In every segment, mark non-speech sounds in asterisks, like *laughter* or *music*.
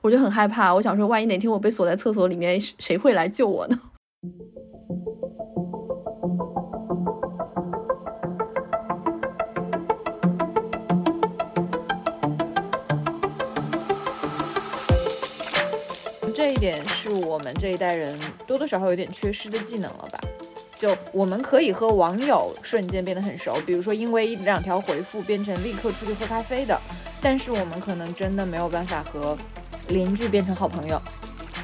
我就很害怕。我想说，万一哪天我被锁在厕所里面，谁会来救我呢？*laughs* 这一点是我们这一代人多多少少有点缺失的技能了吧？就我们可以和网友瞬间变得很熟，比如说因为一两条回复变成立刻出去喝咖啡的，但是我们可能真的没有办法和邻居变成好朋友。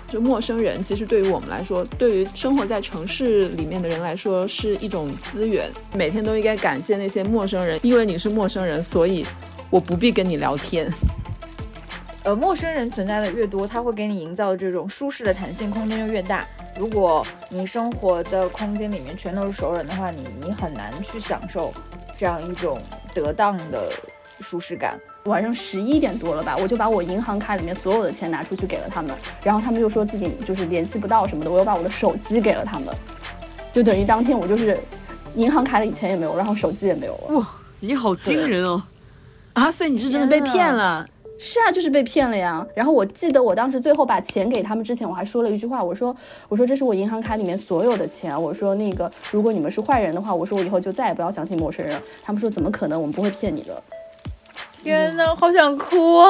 就陌生人，其实对于我们来说，对于生活在城市里面的人来说，是一种资源。每天都应该感谢那些陌生人，因为你是陌生人，所以我不必跟你聊天。呃，陌生人存在的越多，他会给你营造的这种舒适的弹性空间就越大。如果你生活的空间里面全都是熟人的话，你你很难去享受这样一种得当的舒适感。晚上十一点多了吧，我就把我银行卡里面所有的钱拿出去给了他们，然后他们又说自己就是联系不到什么的，我又把我的手机给了他们，就等于当天我就是银行卡里钱也没有，然后手机也没有了。哇，你好惊人哦！啊，所以你是真的被骗了。是啊，就是被骗了呀。然后我记得我当时最后把钱给他们之前，我还说了一句话，我说我说这是我银行卡里面所有的钱，我说那个如果你们是坏人的话，我说我以后就再也不要相信陌生人。他们说怎么可能，我们不会骗你的。天呐，好想哭。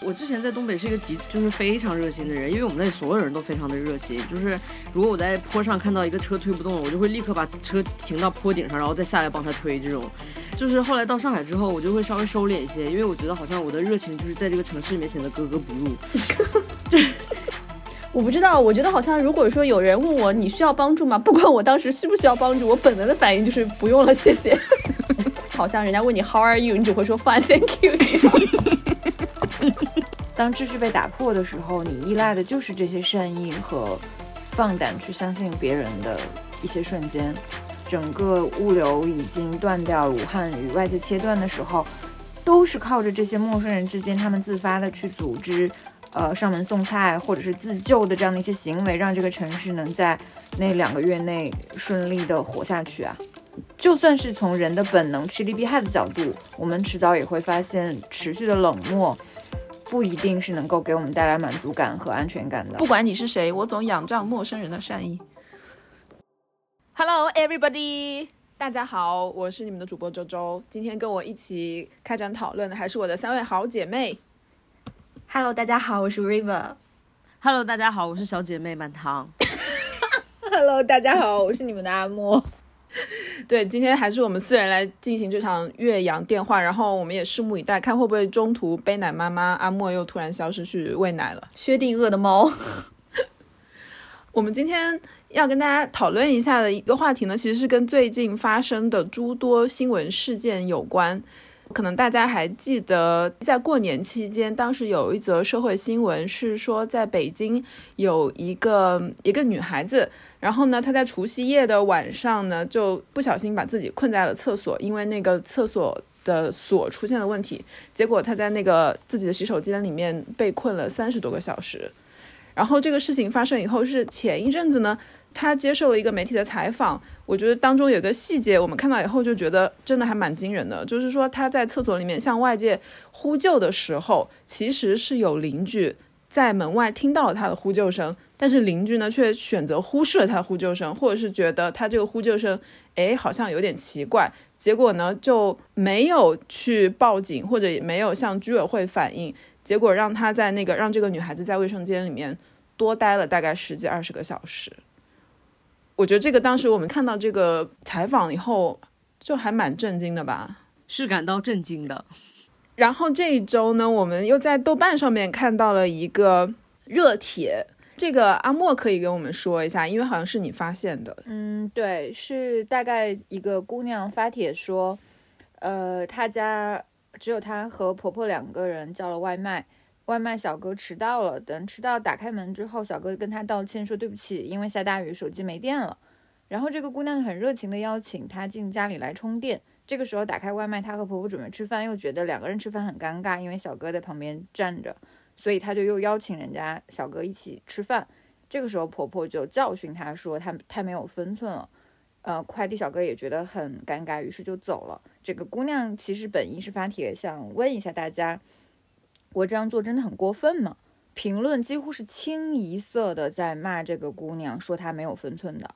我之前在东北是一个极就是非常热心的人，因为我们那里所有人都非常的热心。就是如果我在坡上看到一个车推不动了，我就会立刻把车停到坡顶上，然后再下来帮他推。这种，就是后来到上海之后，我就会稍微收敛一些，因为我觉得好像我的热情就是在这个城市里面显得格格不入。我不知道，我觉得好像如果说有人问我你需要帮助吗？*laughs* 不管我当时需不需要帮助，我本能的反应就是不用了，谢谢。*laughs* 好像人家问你 How are you，你只会说 Fine，Thank you。*laughs* 当秩序被打破的时候，你依赖的就是这些善意和放胆去相信别人的一些瞬间。整个物流已经断掉，武汉与外界切断的时候，都是靠着这些陌生人之间他们自发的去组织，呃，上门送菜或者是自救的这样的一些行为，让这个城市能在那两个月内顺利的活下去啊。就算是从人的本能趋利避害的角度，我们迟早也会发现，持续的冷漠。不一定是能够给我们带来满足感和安全感的。不管你是谁，我总仰仗陌生人的善意。Hello everybody，大家好，我是你们的主播周周。今天跟我一起开展讨论的还是我的三位好姐妹。Hello，大家好，我是 River。Hello，大家好，我是小姐妹满堂。*laughs* Hello，大家好，我是你们的阿莫。*laughs* 对，今天还是我们四人来进行这场岳阳电话，然后我们也拭目以待，看会不会中途背奶妈妈阿莫又突然消失去喂奶了。薛定谔的猫。*laughs* 我们今天要跟大家讨论一下的一个话题呢，其实是跟最近发生的诸多新闻事件有关。可能大家还记得，在过年期间，当时有一则社会新闻是说，在北京有一个一个女孩子。然后呢，她在除夕夜的晚上呢，就不小心把自己困在了厕所，因为那个厕所的锁出现了问题。结果她在那个自己的洗手间里面被困了三十多个小时。然后这个事情发生以后，是前一阵子呢，他接受了一个媒体的采访。我觉得当中有个细节，我们看到以后就觉得真的还蛮惊人的，就是说他在厕所里面向外界呼救的时候，其实是有邻居在门外听到了他的呼救声。但是邻居呢，却选择忽视了他的呼救声，或者是觉得他这个呼救声，哎，好像有点奇怪，结果呢就没有去报警，或者也没有向居委会反映，结果让他在那个让这个女孩子在卫生间里面多待了大概十几二十个小时。我觉得这个当时我们看到这个采访以后，就还蛮震惊的吧，是感到震惊的。然后这一周呢，我们又在豆瓣上面看到了一个热帖。这个阿莫可以跟我们说一下，因为好像是你发现的。嗯，对，是大概一个姑娘发帖说，呃，她家只有她和婆婆两个人叫了外卖，外卖小哥迟到了。等迟到打开门之后，小哥跟他道歉说对不起，因为下大雨手机没电了。然后这个姑娘很热情的邀请他进家里来充电。这个时候打开外卖，她和婆婆准备吃饭，又觉得两个人吃饭很尴尬，因为小哥在旁边站着。所以他就又邀请人家小哥一起吃饭，这个时候婆婆就教训他说他太没有分寸了，呃，快递小哥也觉得很尴尬，于是就走了。这个姑娘其实本意是发帖想问一下大家，我这样做真的很过分吗？评论几乎是清一色的在骂这个姑娘，说她没有分寸的，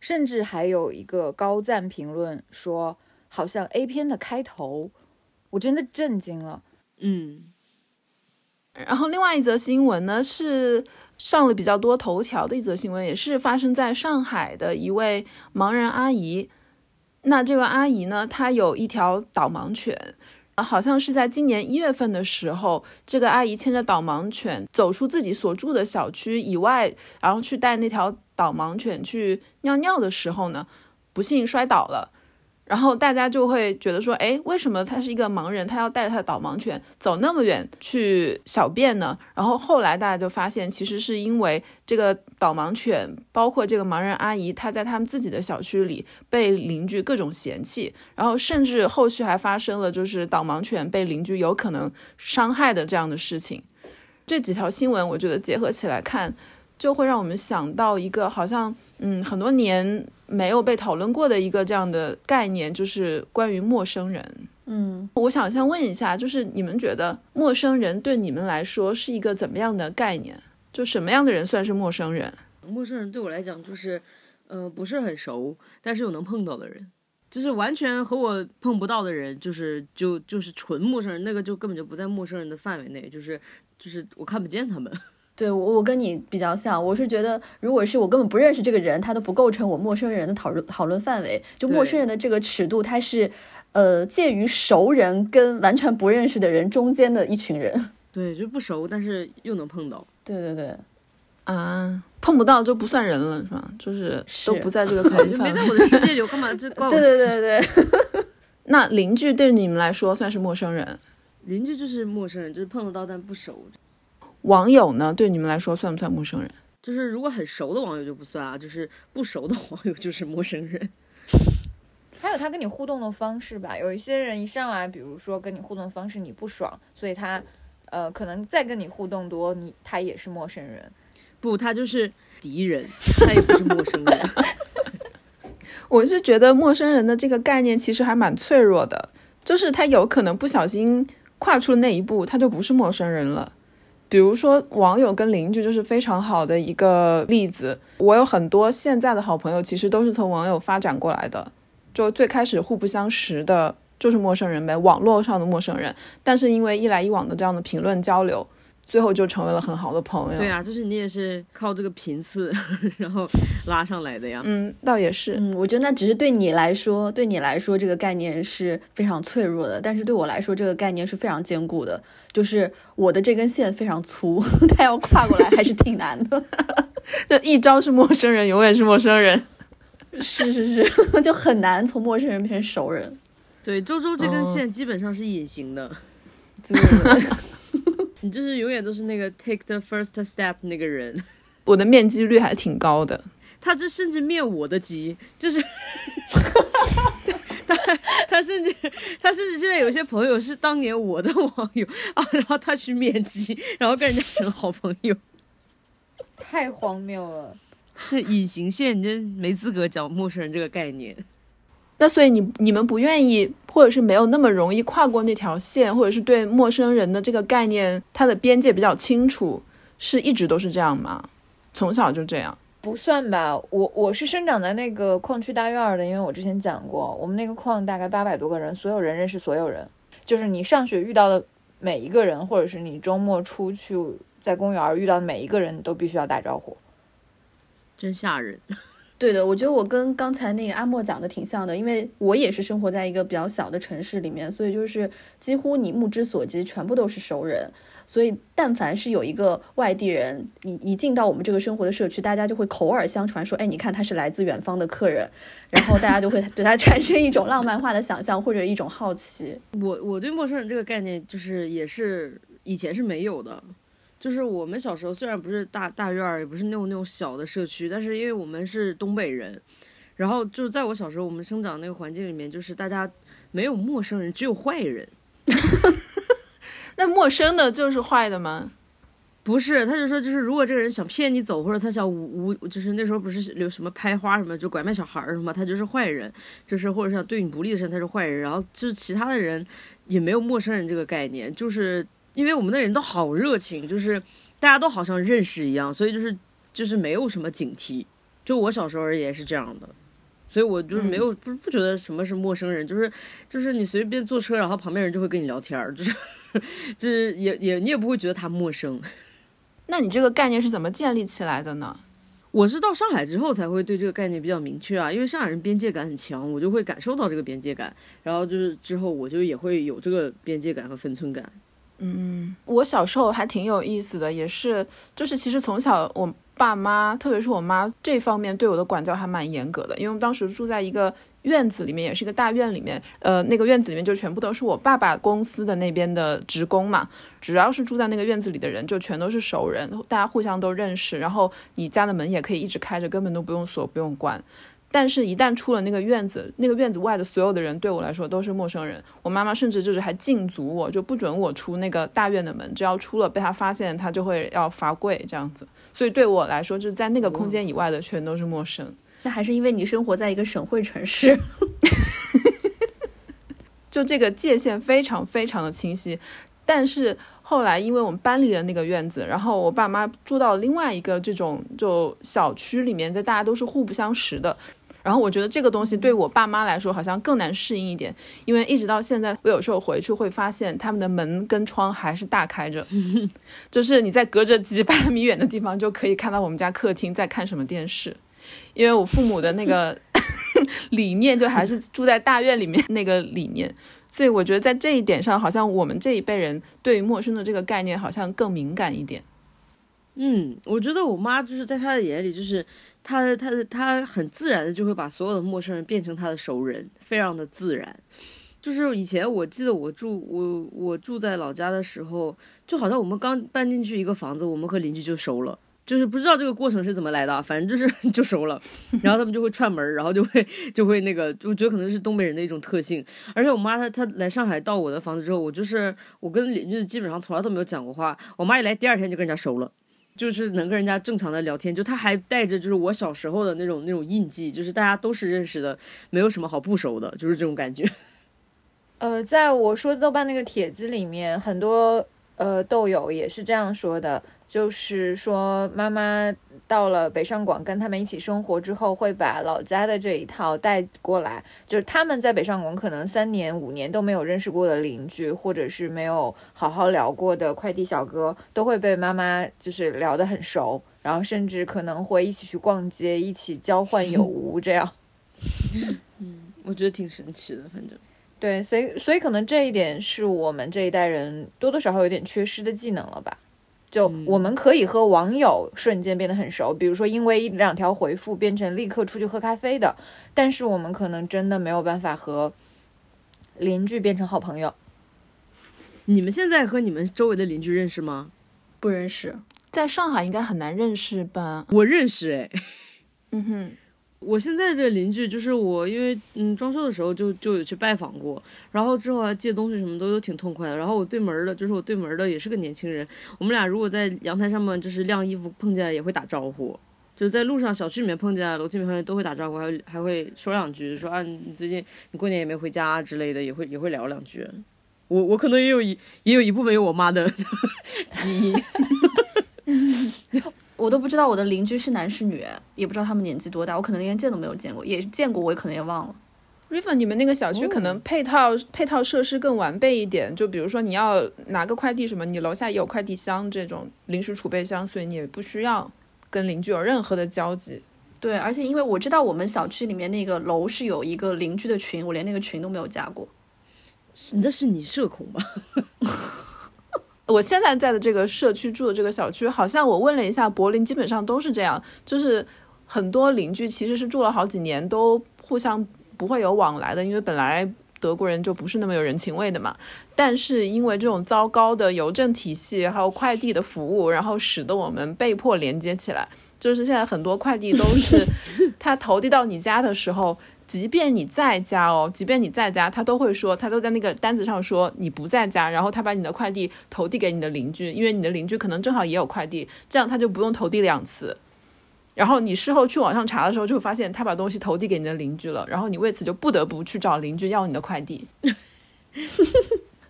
甚至还有一个高赞评论说好像 A 片的开头，我真的震惊了。嗯，然后另外一则新闻呢是上了比较多头条的一则新闻，也是发生在上海的一位盲人阿姨。那这个阿姨呢，她有一条导盲犬，好像是在今年一月份的时候，这个阿姨牵着导盲犬走出自己所住的小区以外，然后去带那条导盲犬去尿尿的时候呢，不幸摔倒了。然后大家就会觉得说，哎，为什么他是一个盲人，他要带着他的导盲犬走那么远去小便呢？然后后来大家就发现，其实是因为这个导盲犬，包括这个盲人阿姨，她在他们自己的小区里被邻居各种嫌弃，然后甚至后续还发生了就是导盲犬被邻居有可能伤害的这样的事情。这几条新闻，我觉得结合起来看，就会让我们想到一个好像，嗯，很多年。没有被讨论过的一个这样的概念，就是关于陌生人。嗯，我想先问一下，就是你们觉得陌生人对你们来说是一个怎么样的概念？就什么样的人算是陌生人？陌生人对我来讲就是，呃，不是很熟，但是又能碰到的人，就是完全和我碰不到的人，就是就就是纯陌生人，那个就根本就不在陌生人的范围内，就是就是我看不见他们。对我，我跟你比较像，我是觉得，如果是我根本不认识这个人，他都不构成我陌生人的讨论讨论范围。就陌生人的这个尺度，他是，呃，介于熟人跟完全不认识的人中间的一群人。*laughs* 对，就不熟，但是又能碰到。对对对，啊，碰不到就不算人了，是吧？就是都不在这个考虑 *laughs* 范围。没在我的世界里，我干嘛这 *laughs* 怪我？对对对对。那邻居对你们来说算是陌生人？邻居就是陌生人，就是碰得到但不熟。网友呢？对你们来说算不算陌生人？就是如果很熟的网友就不算啊，就是不熟的网友就是陌生人。还有他跟你互动的方式吧，有一些人一上来，比如说跟你互动方式你不爽，所以他呃可能再跟你互动多，你他也是陌生人。不，他就是敌人，他也不是陌生人。*laughs* 我是觉得陌生人的这个概念其实还蛮脆弱的，就是他有可能不小心跨出那一步，他就不是陌生人了。比如说，网友跟邻居就是非常好的一个例子。我有很多现在的好朋友，其实都是从网友发展过来的。就最开始互不相识的，就是陌生人呗，网络上的陌生人。但是因为一来一往的这样的评论交流。最后就成为了很好的朋友。对啊，就是你也是靠这个频次，*laughs* 然后拉上来的呀。嗯，倒也是。嗯，我觉得那只是对你来说，对你来说这个概念是非常脆弱的，但是对我来说这个概念是非常坚固的。就是我的这根线非常粗，*laughs* 他要跨过来还是挺难的。*laughs* 就一招是陌生人，永远是陌生人。是是是，就很难从陌生人变成熟人。对，周周这根线基本上是隐形的。对对对。你就是永远都是那个 take the first step 那个人，我的面基率还挺高的。他这甚至面我的级，就是 *laughs* 他他甚至他甚至现在有些朋友是当年我的网友 *laughs* 啊，然后他去面基，然后跟人家成好朋友，太荒谬了。那隐形线，你真没资格讲陌生人这个概念。那所以你你们不愿意，或者是没有那么容易跨过那条线，或者是对陌生人的这个概念，它的边界比较清楚，是一直都是这样吗？从小就这样？不算吧，我我是生长在那个矿区大院的，因为我之前讲过，我们那个矿大概八百多个人，所有人认识所有人，就是你上学遇到的每一个人，或者是你周末出去在公园遇到的每一个人都必须要打招呼，真吓人。对的，我觉得我跟刚才那个阿莫讲的挺像的，因为我也是生活在一个比较小的城市里面，所以就是几乎你目之所及全部都是熟人，所以但凡是有一个外地人一一进到我们这个生活的社区，大家就会口耳相传说，哎，你看他是来自远方的客人，然后大家就会对他产生一种浪漫化的想象或者一种好奇。*laughs* 我我对陌生人这个概念就是也是以前是没有的。就是我们小时候虽然不是大大院儿，也不是那种那种小的社区，但是因为我们是东北人，然后就是在我小时候，我们生长那个环境里面，就是大家没有陌生人，只有坏人。*laughs* 那陌生的就是坏的吗？不是，他就说，就是如果这个人想骗你走，或者他想无无，就是那时候不是有什么拍花什么，就拐卖小孩儿什么，他就是坏人，就是或者想对你不利的人，他是坏人。然后就是其他的人也没有陌生人这个概念，就是。因为我们的人都好热情，就是大家都好像认识一样，所以就是就是没有什么警惕。就我小时候也是这样的，所以我就是没有不不觉得什么是陌生人，就是就是你随便坐车，然后旁边人就会跟你聊天儿，就是 *laughs* 就是也也你也不会觉得他陌生。那你这个概念是怎么建立起来的呢？我是到上海之后才会对这个概念比较明确啊，因为上海人边界感很强，我就会感受到这个边界感，然后就是之后我就也会有这个边界感和分寸感。嗯我小时候还挺有意思的，也是就是其实从小我爸妈，特别是我妈这方面对我的管教还蛮严格的，因为当时住在一个院子里面，也是一个大院里面，呃，那个院子里面就全部都是我爸爸公司的那边的职工嘛，只要是住在那个院子里的人，就全都是熟人，大家互相都认识，然后你家的门也可以一直开着，根本都不用锁，不用关。但是，一旦出了那个院子，那个院子外的所有的人对我来说都是陌生人。我妈妈甚至就是还禁足我，就不准我出那个大院的门，只要出了被她发现，她就会要罚跪这样子。所以对我来说，就是在那个空间以外的全都是陌生。那还是因为你生活在一个省会城市。*laughs* 就这个界限非常非常的清晰，但是后来因为我们搬离了那个院子，然后我爸妈住到另外一个这种就小区里面，就大家都是互不相识的。然后我觉得这个东西对我爸妈来说好像更难适应一点，因为一直到现在，我有时候回去会发现他们的门跟窗还是大开着，*laughs* 就是你在隔着几百米远的地方就可以看到我们家客厅在看什么电视，因为我父母的那个 *laughs* 理念就还是住在大院里面那个理念，所以我觉得在这一点上，好像我们这一辈人对于陌生的这个概念好像更敏感一点。嗯，我觉得我妈就是在她的眼里，就是他他他很自然的就会把所有的陌生人变成他的熟人，非常的自然。就是以前我记得我住我我住在老家的时候，就好像我们刚搬进去一个房子，我们和邻居就熟了。就是不知道这个过程是怎么来的，反正就是 *laughs* 就熟了，然后他们就会串门，然后就会就会那个，我觉得可能是东北人的一种特性。而且我妈她她来上海到我的房子之后，我就是我跟邻居基本上从来都没有讲过话。我妈一来第二天就跟人家熟了。就是能跟人家正常的聊天，就他还带着就是我小时候的那种那种印记，就是大家都是认识的，没有什么好不熟的，就是这种感觉。*laughs* 呃，在我说豆瓣那个帖子里面，很多呃豆友也是这样说的。就是说，妈妈到了北上广跟他们一起生活之后，会把老家的这一套带过来。就是他们在北上广可能三年五年都没有认识过的邻居，或者是没有好好聊过的快递小哥，都会被妈妈就是聊得很熟，然后甚至可能会一起去逛街，一起交换有 *laughs* 无这样。嗯，我觉得挺神奇的，反正对，所以所以可能这一点是我们这一代人多多少少有点缺失的技能了吧。就我们可以和网友瞬间变得很熟，比如说因为一两条回复变成立刻出去喝咖啡的，但是我们可能真的没有办法和邻居变成好朋友。你们现在和你们周围的邻居认识吗？不认识，在上海应该很难认识吧？我认识哎，嗯哼。我现在的邻居就是我，因为嗯装修的时候就就有去拜访过，然后之后还借东西什么都都挺痛快的。然后我对门的，就是我对门的也是个年轻人，我们俩如果在阳台上面就是晾衣服碰见也会打招呼，就是在路上小区里面碰见，楼梯里面碰见都会打招呼，还还会说两句，说啊你最近你过年也没回家之类的，也会也会聊两句。我我可能也有一也有一部分有我妈的 *laughs* 基因。*laughs* 我都不知道我的邻居是男是女，也不知道他们年纪多大，我可能连见都没有见过，也见过，我也可能也忘了。River，你们那个小区可能配套配套设施更完备一点，就比如说你要拿个快递什么，你楼下也有快递箱这种临时储备箱，所以你也不需要跟邻居有任何的交集。对，而且因为我知道我们小区里面那个楼是有一个邻居的群，我连那个群都没有加过。那是你社恐吧？*laughs* 我现在在的这个社区住的这个小区，好像我问了一下，柏林基本上都是这样，就是很多邻居其实是住了好几年都互相不会有往来的，因为本来德国人就不是那么有人情味的嘛。但是因为这种糟糕的邮政体系还有快递的服务，然后使得我们被迫连接起来，就是现在很多快递都是 *laughs* 他投递到你家的时候。即便你在家哦，即便你在家，他都会说，他都在那个单子上说你不在家，然后他把你的快递投递给你的邻居，因为你的邻居可能正好也有快递，这样他就不用投递两次。然后你事后去网上查的时候，就会发现他把东西投递给你的邻居了，然后你为此就不得不去找邻居要你的快递。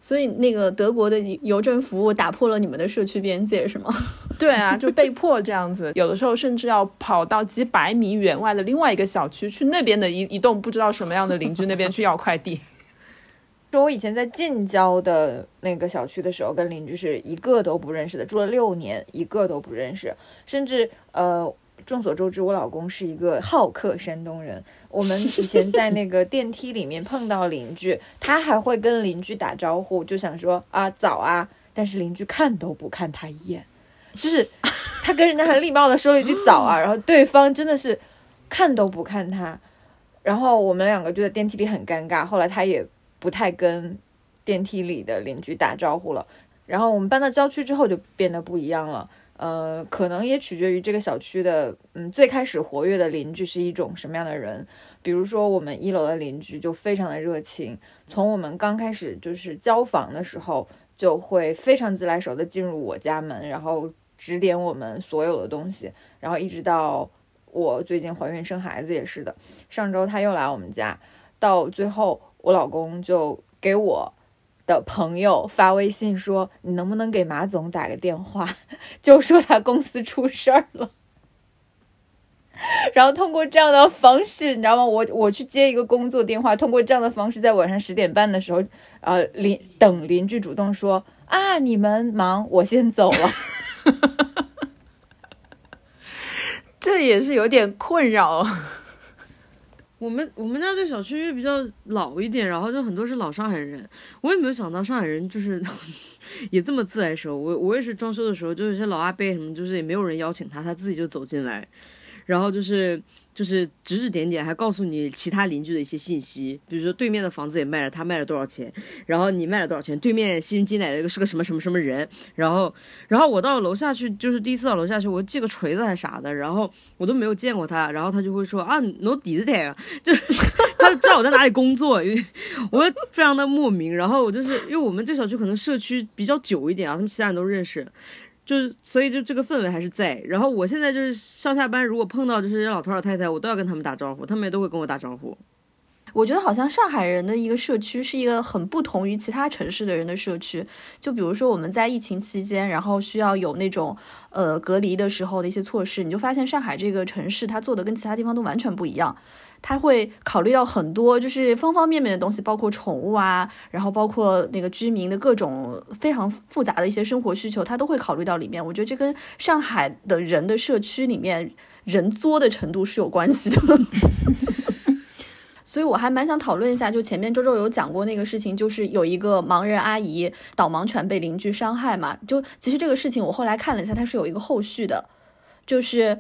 所以那个德国的邮政服务打破了你们的社区边界，是吗？*laughs* 对啊，就被迫这样子，*laughs* 有的时候甚至要跑到几百米远外的另外一个小区，去那边的一一栋不知道什么样的邻居那边去要快递。*laughs* 说我以前在近郊的那个小区的时候，跟邻居是一个都不认识的，住了六年，一个都不认识，甚至呃，众所周知，我老公是一个好客山东人。我们以前在那个电梯里面碰到邻居，他还会跟邻居打招呼，就想说啊早啊，但是邻居看都不看他一眼，就是 *laughs* 他跟人家很礼貌的说了一句早啊，然后对方真的是看都不看他，然后我们两个就在电梯里很尴尬，后来他也不太跟电梯里的邻居打招呼了，然后我们搬到郊区之后就变得不一样了。呃，可能也取决于这个小区的，嗯，最开始活跃的邻居是一种什么样的人。比如说，我们一楼的邻居就非常的热情，从我们刚开始就是交房的时候，就会非常自来熟的进入我家门，然后指点我们所有的东西，然后一直到我最近怀孕生孩子也是的。上周他又来我们家，到最后我老公就给我。的朋友发微信说：“你能不能给马总打个电话，*laughs* 就说他公司出事儿了。*laughs* ”然后通过这样的方式，你知道吗？我我去接一个工作电话，通过这样的方式，在晚上十点半的时候，呃，邻等邻居主动说：“啊，你们忙，我先走了。” *laughs* 这也是有点困扰。我们我们家这小区因为比较老一点，然后就很多是老上海人。我也没有想到上海人就是 *laughs* 也这么自来熟。我我也是装修的时候，就有些老阿伯什么，就是也没有人邀请他，他自己就走进来，然后就是。就是指指点点，还告诉你其他邻居的一些信息，比如说对面的房子也卖了，他卖了多少钱，然后你卖了多少钱，对面新进来的是个什么什么什么人，然后，然后我到楼下去，就是第一次到楼下去，我借个锤子还啥的，然后我都没有见过他，然后他就会说啊，侬底子台啊，*laughs* 就他知道我在哪里工作，因为我非常的莫名，然后我就是因为我们这小区可能社区比较久一点啊，他们其他人都认识。就是，所以就这个氛围还是在。然后我现在就是上下班，如果碰到就是老头老太太，我都要跟他们打招呼，他们也都会跟我打招呼。我觉得好像上海人的一个社区是一个很不同于其他城市的人的社区。就比如说我们在疫情期间，然后需要有那种呃隔离的时候的一些措施，你就发现上海这个城市它做的跟其他地方都完全不一样。他会考虑到很多，就是方方面面的东西，包括宠物啊，然后包括那个居民的各种非常复杂的一些生活需求，他都会考虑到里面。我觉得这跟上海的人的社区里面人作的程度是有关系的。*laughs* 所以我还蛮想讨论一下，就前面周周有讲过那个事情，就是有一个盲人阿姨导盲犬被邻居伤害嘛。就其实这个事情我后来看了一下，它是有一个后续的，就是。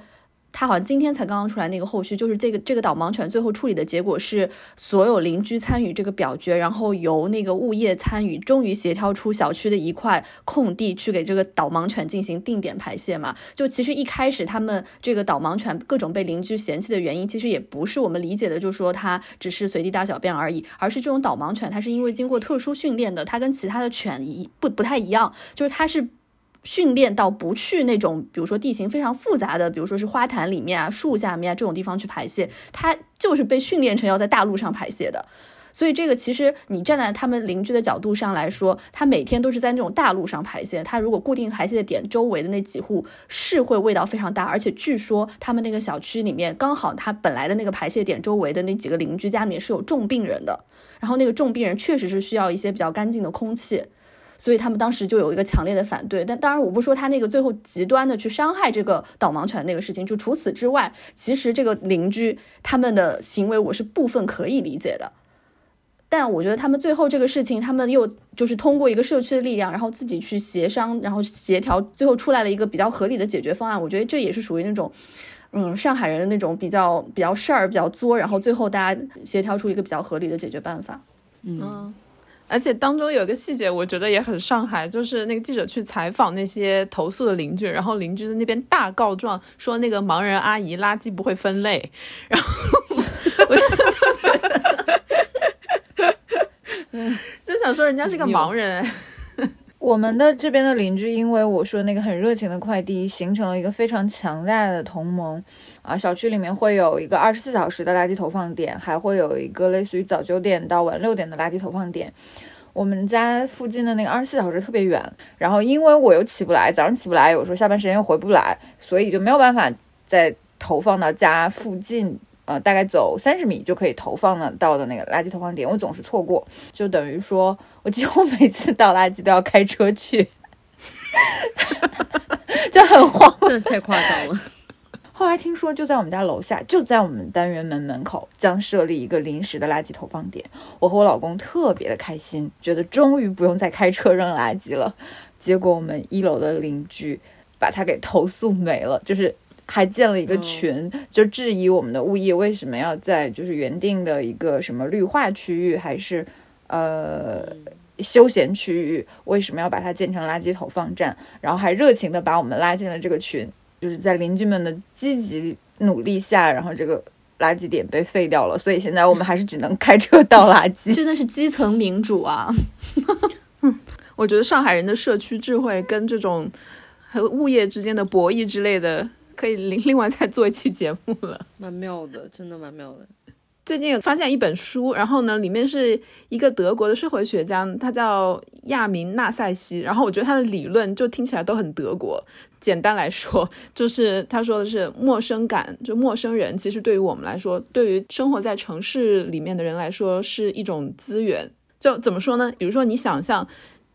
他好像今天才刚刚出来那个后续，就是这个这个导盲犬最后处理的结果是所有邻居参与这个表决，然后由那个物业参与，终于协调出小区的一块空地去给这个导盲犬进行定点排泄嘛。就其实一开始他们这个导盲犬各种被邻居嫌弃的原因，其实也不是我们理解的，就是说它只是随地大小便而已，而是这种导盲犬它是因为经过特殊训练的，它跟其他的犬一不不太一样，就是它是。训练到不去那种，比如说地形非常复杂的，比如说是花坛里面啊、树下面啊这种地方去排泄，它就是被训练成要在大路上排泄的。所以这个其实你站在他们邻居的角度上来说，他每天都是在那种大路上排泄，他如果固定排泄的点周围的那几户是会味道非常大，而且据说他们那个小区里面刚好他本来的那个排泄点周围的那几个邻居家里面是有重病人的，然后那个重病人确实是需要一些比较干净的空气。所以他们当时就有一个强烈的反对，但当然我不说他那个最后极端的去伤害这个导盲犬那个事情，就除此之外，其实这个邻居他们的行为我是部分可以理解的，但我觉得他们最后这个事情，他们又就是通过一个社区的力量，然后自己去协商，然后协调，最后出来了一个比较合理的解决方案。我觉得这也是属于那种，嗯，上海人的那种比较比较事儿比较作，然后最后大家协调出一个比较合理的解决办法。嗯。而且当中有一个细节，我觉得也很上海，就是那个记者去采访那些投诉的邻居，然后邻居在那边大告状说那个盲人阿姨垃圾不会分类，然后我就觉得，*laughs* 就想说人家是个盲人。我们的这边的邻居，因为我说那个很热情的快递，形成了一个非常强大的同盟啊。小区里面会有一个二十四小时的垃圾投放点，还会有一个类似于早九点到晚六点的垃圾投放点。我们家附近的那个二十四小时特别远，然后因为我又起不来，早上起不来，有时候下班时间又回不来，所以就没有办法再投放到家附近，呃，大概走三十米就可以投放的到的那个垃圾投放点，我总是错过，就等于说我几乎每次倒垃圾都要开车去，就很慌。这太夸张了。*laughs* 后来听说，就在我们家楼下，就在我们单元门门口，将设立一个临时的垃圾投放点。我和我老公特别的开心，觉得终于不用再开车扔垃圾了。结果我们一楼的邻居把他给投诉没了，就是还建了一个群，就质疑我们的物业为什么要在就是原定的一个什么绿化区域，还是呃休闲区域，为什么要把它建成垃圾投放站？然后还热情的把我们拉进了这个群。就是在邻居们的积极努力下，然后这个垃圾点被废掉了，所以现在我们还是只能开车倒垃圾。*laughs* 真的是基层民主啊！*laughs* 我觉得上海人的社区智慧跟这种和物业之间的博弈之类的，可以另另外再做一期节目了。*laughs* 蛮妙的，真的蛮妙的。最近发现一本书，然后呢，里面是一个德国的社会学家，他叫亚明纳塞西。然后我觉得他的理论就听起来都很德国。简单来说，就是他说的是陌生感，就陌生人其实对于我们来说，对于生活在城市里面的人来说是一种资源。就怎么说呢？比如说你想象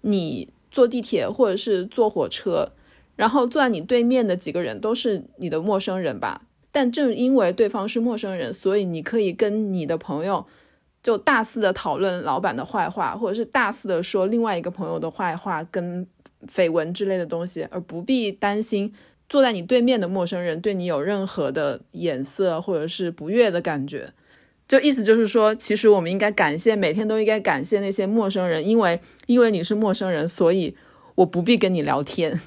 你坐地铁或者是坐火车，然后坐在你对面的几个人都是你的陌生人吧。但正因为对方是陌生人，所以你可以跟你的朋友就大肆的讨论老板的坏话，或者是大肆的说另外一个朋友的坏话跟绯闻之类的东西，而不必担心坐在你对面的陌生人对你有任何的眼色或者是不悦的感觉。就意思就是说，其实我们应该感谢，每天都应该感谢那些陌生人，因为因为你是陌生人，所以我不必跟你聊天。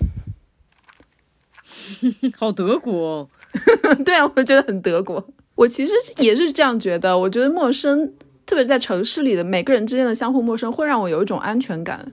*laughs* 好德国。*laughs* 对啊，我觉得很德国。我其实也是这样觉得。我觉得陌生，特别是在城市里的每个人之间的相互陌生，会让我有一种安全感，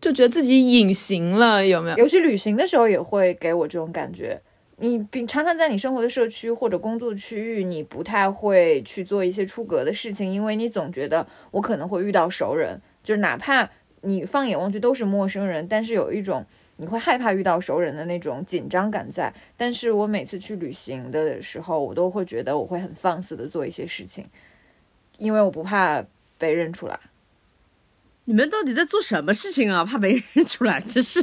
就觉得自己隐形了，有没有？尤其旅行的时候也会给我这种感觉。你平常常在你生活的社区或者工作区域，你不太会去做一些出格的事情，因为你总觉得我可能会遇到熟人，就是哪怕你放眼望去都是陌生人，但是有一种。你会害怕遇到熟人的那种紧张感在，但是我每次去旅行的时候，我都会觉得我会很放肆的做一些事情，因为我不怕被认出来。你们到底在做什么事情啊？怕被认出来？真是，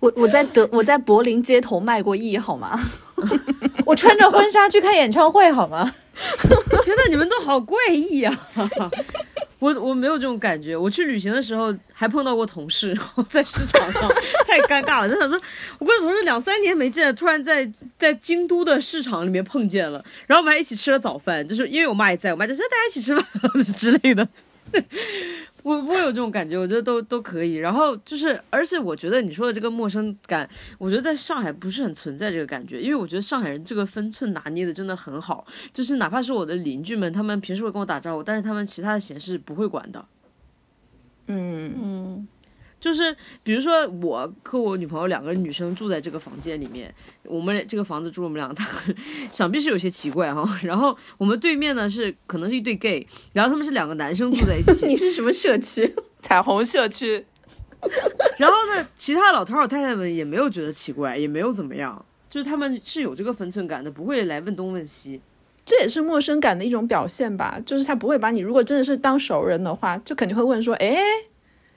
我我在德我在柏林街头卖过艺，好吗？*laughs* 我穿着婚纱去看演唱会，好吗？天呐，你们都好怪异啊！我我没有这种感觉。我去旅行的时候还碰到过同事，然后在市场上太尴尬了。就想说，我跟同事两三年没见，突然在在京都的市场里面碰见了，然后我们还一起吃了早饭，就是因为我妈也在，我妈就说大家一起吃饭 *laughs* 之类的。我我有这种感觉，我觉得都都可以。然后就是，而且我觉得你说的这个陌生感，我觉得在上海不是很存在这个感觉，因为我觉得上海人这个分寸拿捏的真的很好。就是哪怕是我的邻居们，他们平时会跟我打招呼，但是他们其他的闲事不会管的。嗯嗯。就是比如说，我和我女朋友两个女生住在这个房间里面，我们这个房子住我们两个，*laughs* 想必是有些奇怪哈。*laughs* 然后我们对面呢是可能是一对 gay，然后他们是两个男生住在一起。*laughs* 你是什么社区？彩虹社区。然后呢，其他老头老太太们也没有觉得奇怪，也没有怎么样，就是他们是有这个分寸感的，不会来问东问西。这也是陌生感的一种表现吧，就是他不会把你，如果真的是当熟人的话，就肯定会问说，哎。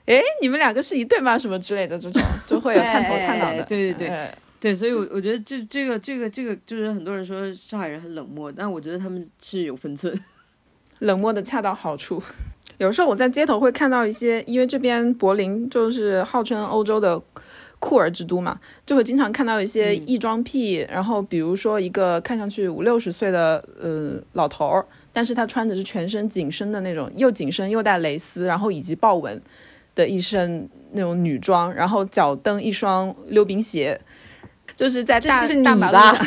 哎，你们两个是一对吗？什么之类的这种，*laughs* 就会有探头探脑的。对对对，对，所以，我我觉得这这个这个这个，就是很多人说上海人很冷漠，但我觉得他们是有分寸，*laughs* 冷漠的恰到好处。有时候我在街头会看到一些，因为这边柏林就是号称欧洲的酷儿之都嘛，就会经常看到一些异装癖。然后比如说一个看上去五六十岁的呃老头儿，但是他穿的是全身紧身的那种，又紧身又带蕾丝，然后以及豹纹。的一身那种女装，然后脚蹬一双溜冰鞋，就是在大大马路上。*laughs*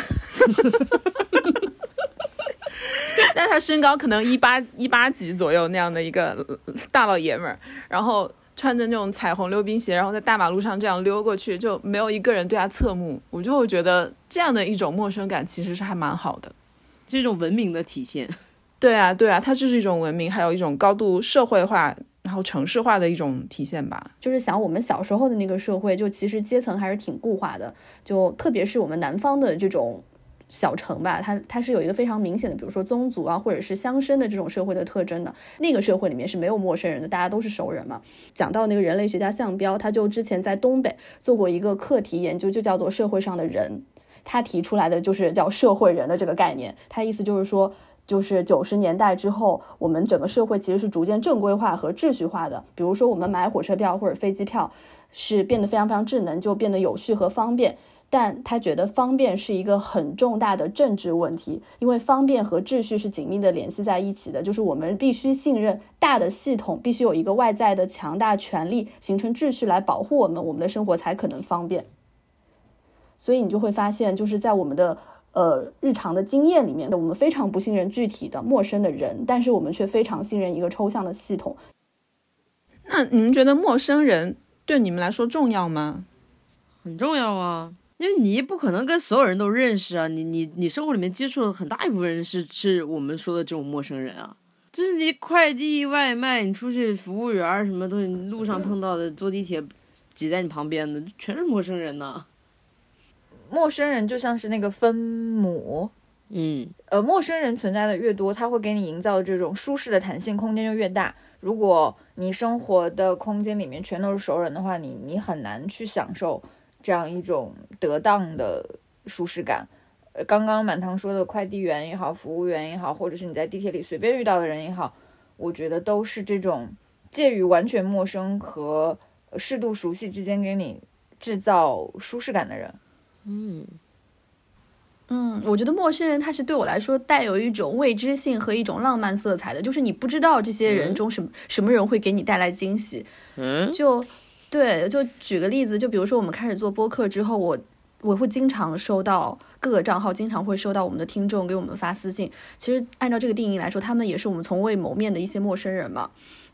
但是他身高可能一八一八几左右那样的一个大老爷们儿，然后穿着那种彩虹溜冰鞋，然后在大马路上这样溜过去，就没有一个人对他侧目。我就会觉得这样的一种陌生感其实是还蛮好的，这种文明的体现。对啊，对啊，它就是一种文明，还有一种高度社会化。然后城市化的一种体现吧。就是想我们小时候的那个社会，就其实阶层还是挺固化的，就特别是我们南方的这种。小城吧，它它是有一个非常明显的，比如说宗族啊，或者是乡绅的这种社会的特征的。那个社会里面是没有陌生人的，大家都是熟人嘛。讲到那个人类学家项彪，他就之前在东北做过一个课题研究，就叫做社会上的人。他提出来的就是叫社会人的这个概念。他意思就是说，就是九十年代之后，我们整个社会其实是逐渐正规化和秩序化的。比如说，我们买火车票或者飞机票是变得非常非常智能，就变得有序和方便。但他觉得方便是一个很重大的政治问题，因为方便和秩序是紧密的联系在一起的。就是我们必须信任大的系统，必须有一个外在的强大权力形成秩序来保护我们，我们的生活才可能方便。所以你就会发现，就是在我们的呃日常的经验里面，我们非常不信任具体的陌生的人，但是我们却非常信任一个抽象的系统。那你们觉得陌生人对你们来说重要吗？很重要啊。因为你不可能跟所有人都认识啊，你你你生活里面接触的很大一部分人是是我们说的这种陌生人啊，就是你快递外卖，你出去服务员什么东西，路上碰到的，坐地铁挤在你旁边的，全是陌生人呐。陌生人就像是那个分母，嗯，呃，陌生人存在的越多，他会给你营造这种舒适的弹性空间就越大。如果你生活的空间里面全都是熟人的话，你你很难去享受。这样一种得当的舒适感，呃，刚刚满堂说的快递员也好，服务员也好，或者是你在地铁里随便遇到的人也好，我觉得都是这种介于完全陌生和适度熟悉之间给你制造舒适感的人。嗯嗯，我觉得陌生人他是对我来说带有一种未知性和一种浪漫色彩的，就是你不知道这些人中什么什么人会给你带来惊喜。嗯，就。对，就举个例子，就比如说我们开始做播客之后，我我会经常收到各个账号，经常会收到我们的听众给我们发私信。其实按照这个定义来说，他们也是我们从未谋面的一些陌生人嘛。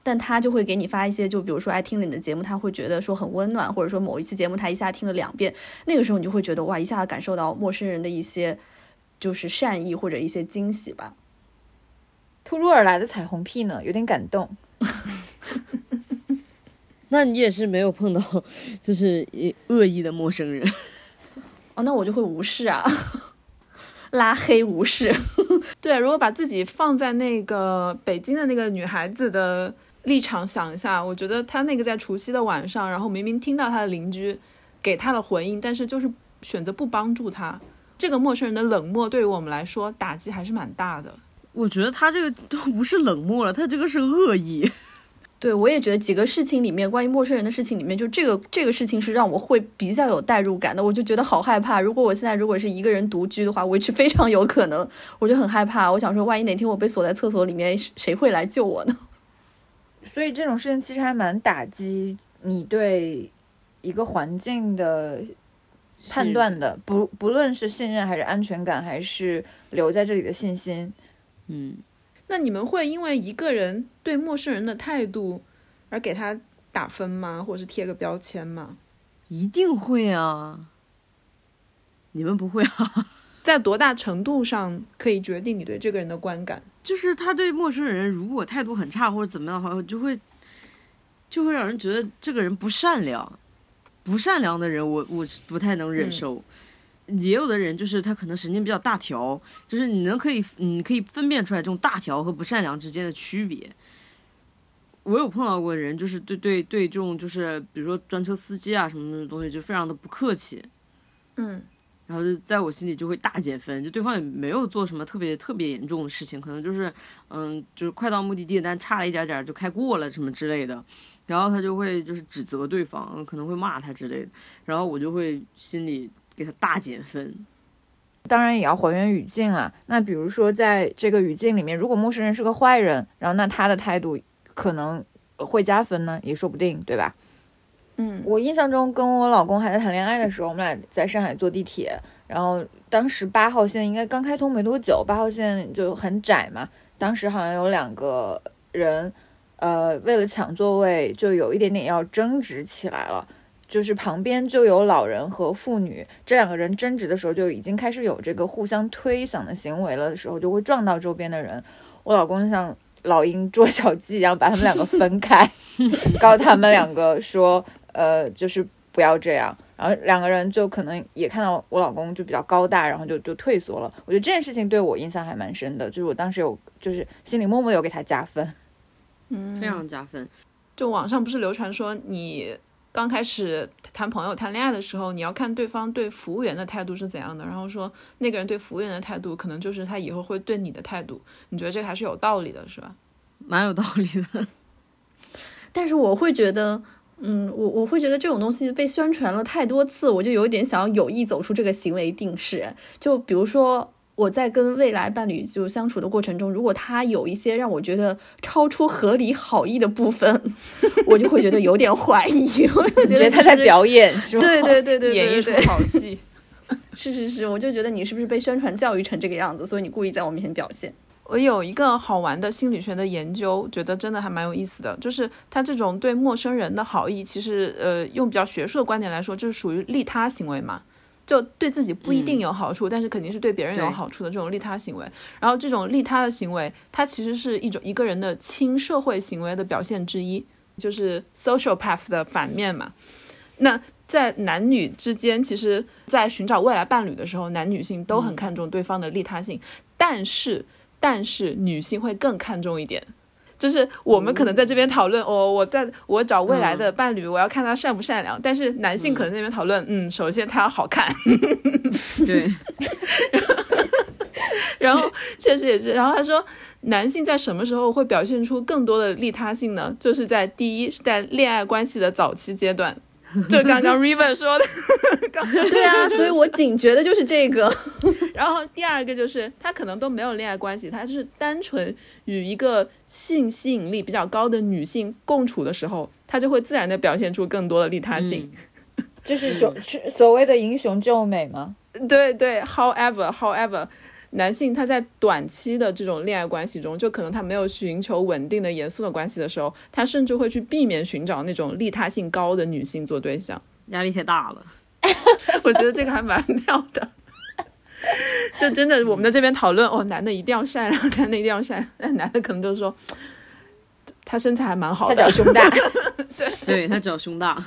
但他就会给你发一些，就比如说爱听了你的节目，他会觉得说很温暖，或者说某一期节目他一下听了两遍，那个时候你就会觉得哇，一下子感受到陌生人的一些就是善意或者一些惊喜吧。突如而来的彩虹屁呢，有点感动。*laughs* 那你也是没有碰到，就是恶意的陌生人，哦，那我就会无视啊，*laughs* 拉黑无视。*laughs* 对，如果把自己放在那个北京的那个女孩子的立场想一下，我觉得他那个在除夕的晚上，然后明明听到他的邻居给他的回应，但是就是选择不帮助他，这个陌生人的冷漠对于我们来说打击还是蛮大的。我觉得他这个都不是冷漠了，他这个是恶意。*laughs* 对，我也觉得几个事情里面，关于陌生人的事情里面，就这个这个事情是让我会比较有代入感的，我就觉得好害怕。如果我现在如果是一个人独居的话，我是非常有可能，我就很害怕。我想说，万一哪天我被锁在厕所里面，谁会来救我呢？所以这种事情其实还蛮打击你对一个环境的判断的，不不论是信任还是安全感，还是留在这里的信心，嗯。那你们会因为一个人对陌生人的态度而给他打分吗？或者是贴个标签吗？一定会啊！你们不会啊？*laughs* 在多大程度上可以决定你对这个人的观感？就是他对陌生人如果态度很差或者怎么样的话，就会就会让人觉得这个人不善良。不善良的人，我我不太能忍受。也有的人就是他可能神经比较大条，就是你能可以你可以分辨出来这种大条和不善良之间的区别。我有碰到过人，就是对对对这种就是比如说专车司机啊什么的东西就非常的不客气，嗯，然后就在我心里就会大减分，就对方也没有做什么特别特别严重的事情，可能就是嗯就是快到目的地，但差了一点点就开过了什么之类的，然后他就会就是指责对方，可能会骂他之类的，然后我就会心里。给他大减分，当然也要还原语境啊。那比如说，在这个语境里面，如果陌生人是个坏人，然后那他的态度可能会加分呢，也说不定，对吧？嗯，我印象中跟我老公还在谈恋爱的时候，我们俩在上海坐地铁，然后当时八号线应该刚开通没多久，八号线就很窄嘛。当时好像有两个人，呃，为了抢座位，就有一点点要争执起来了。就是旁边就有老人和妇女，这两个人争执的时候就已经开始有这个互相推搡的行为了的时候，就会撞到周边的人。我老公像老鹰捉小鸡一样，把他们两个分开，*laughs* 告诉他们两个说，呃，就是不要这样。然后两个人就可能也看到我老公就比较高大，然后就就退缩了。我觉得这件事情对我印象还蛮深的，就是我当时有就是心里默默有给他加分。*laughs* 嗯，非常加分。就网上不是流传说，你刚开始谈朋友、谈恋爱的时候，你要看对方对服务员的态度是怎样的，然后说那个人对服务员的态度，可能就是他以后会对你的态度。你觉得这个还是有道理的，是吧？蛮有道理的。*laughs* 但是我会觉得，嗯，我我会觉得这种东西被宣传了太多次，我就有点想要有意走出这个行为定式。就比如说。我在跟未来伴侣就相处的过程中，如果他有一些让我觉得超出合理好意的部分，*laughs* 我就会觉得有点怀疑。*laughs* 我就觉得他在表演，是吧？对对对对，演一出好戏。*laughs* 是是是，我就觉得你是不是被宣传教育成这个样子，所以你故意在我面前表现。我有一个好玩的心理学的研究，觉得真的还蛮有意思的，就是他这种对陌生人的好意，其实呃，用比较学术的观点来说，就是属于利他行为嘛。就对自己不一定有好处，但是肯定是对别人有好处的这种利他行为。然后这种利他的行为，它其实是一种一个人的亲社会行为的表现之一，就是 social path 的反面嘛。那在男女之间，其实，在寻找未来伴侣的时候，男女性都很看重对方的利他性，但是但是女性会更看重一点。就是我们可能在这边讨论，哦，我在我找未来的伴侣，我要看他善不善良。但是男性可能在那边讨论，嗯，首先他要好看，*laughs* 对。*laughs* 然后确实也是，然后他说，男性在什么时候会表现出更多的利他性呢？就是在第一是在恋爱关系的早期阶段。*laughs* 就刚刚 Riven 说的，*laughs* 对啊，所以我警觉的就是这个。*laughs* 然后第二个就是他可能都没有恋爱关系，他是单纯与一个性吸引力比较高的女性共处的时候，他就会自然的表现出更多的利他性。就是所所谓的英雄救美吗？对对，However，However。男性他在短期的这种恋爱关系中，就可能他没有寻求稳定的、严肃的关系的时候，他甚至会去避免寻找那种利他性高的女性做对象，压力太大了。*laughs* 我觉得这个还蛮妙的。*laughs* 就真的，我们在这边讨论哦，男的一定要善良，男的一定要善，那男的可能就是说，他身材还蛮好的，他脚胸大，*laughs* 对，对他脚胸大。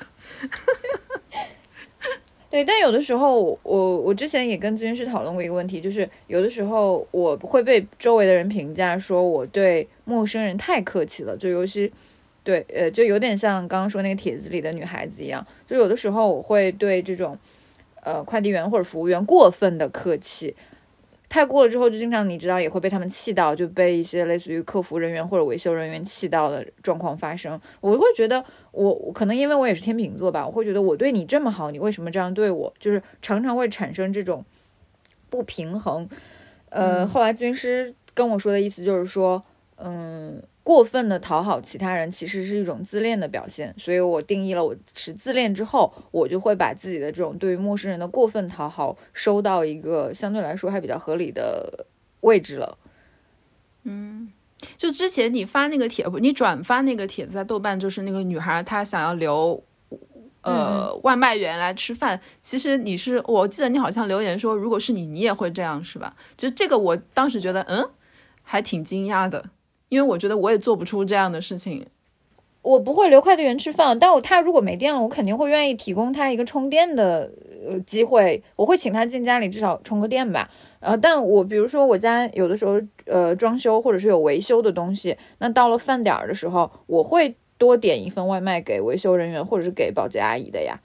对，但有的时候，我我之前也跟咨询师讨论过一个问题，就是有的时候我会被周围的人评价说我对陌生人太客气了，就尤其对，呃，就有点像刚刚说那个帖子里的女孩子一样，就有的时候我会对这种呃快递员或者服务员过分的客气。太过了之后，就经常你知道也会被他们气到，就被一些类似于客服人员或者维修人员气到的状况发生。我会觉得，我可能因为我也是天秤座吧，我会觉得我对你这么好，你为什么这样对我？就是常常会产生这种不平衡。呃，后来咨询师跟我说的意思就是说，嗯。过分的讨好其他人，其实是一种自恋的表现。所以我定义了我是自恋之后，我就会把自己的这种对于陌生人的过分讨好收到一个相对来说还比较合理的位置了。嗯，就之前你发那个帖，你转发那个帖子在豆瓣，就是那个女孩她想要留呃外卖员来吃饭。其实你是，我记得你好像留言说，如果是你，你也会这样是吧？就这个，我当时觉得，嗯，还挺惊讶的。因为我觉得我也做不出这样的事情，我不会留快递员吃饭，但我他如果没电了，我肯定会愿意提供他一个充电的呃机会，我会请他进家里至少充个电吧。呃，但我比如说我家有的时候呃装修或者是有维修的东西，那到了饭点儿的时候，我会多点一份外卖给维修人员或者是给保洁阿姨的呀，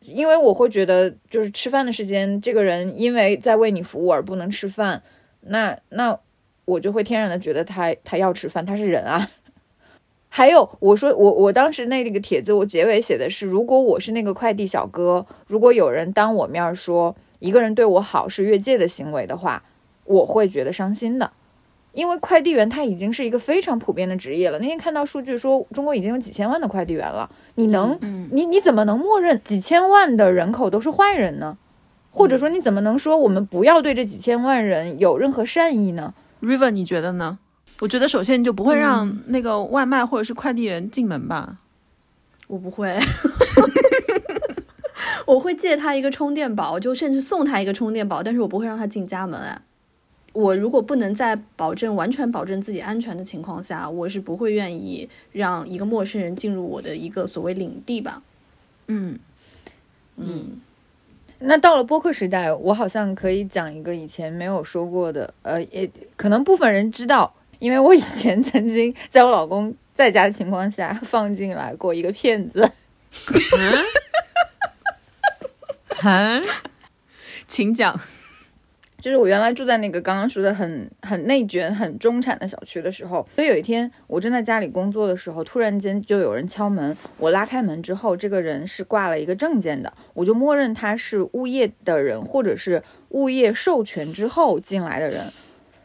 因为我会觉得就是吃饭的时间，这个人因为在为你服务而不能吃饭，那那。我就会天然的觉得他他要吃饭，他是人啊。*laughs* 还有我说我我当时那个帖子，我结尾写的是，如果我是那个快递小哥，如果有人当我面说一个人对我好是越界的行为的话，我会觉得伤心的。因为快递员他已经是一个非常普遍的职业了。那天看到数据说，中国已经有几千万的快递员了，你能你你怎么能默认几千万的人口都是坏人呢？或者说你怎么能说我们不要对这几千万人有任何善意呢？River，你觉得呢？我觉得首先你就不会让那个外卖或者是快递员进门吧？我不会，*laughs* 我会借他一个充电宝，就甚至送他一个充电宝，但是我不会让他进家门。哎，我如果不能在保证完全保证自己安全的情况下，我是不会愿意让一个陌生人进入我的一个所谓领地吧。嗯，嗯，那到了播客时代，我好像可以讲一个以前没有说过的，呃，也可能部分人知道，因为我以前曾经在我老公在家的情况下放进来过一个骗子。啊，*laughs* *laughs* 请讲。就是我原来住在那个刚刚说的很很内卷、很中产的小区的时候，所以有一天我正在家里工作的时候，突然间就有人敲门。我拉开门之后，这个人是挂了一个证件的，我就默认他是物业的人，或者是物业授权之后进来的人。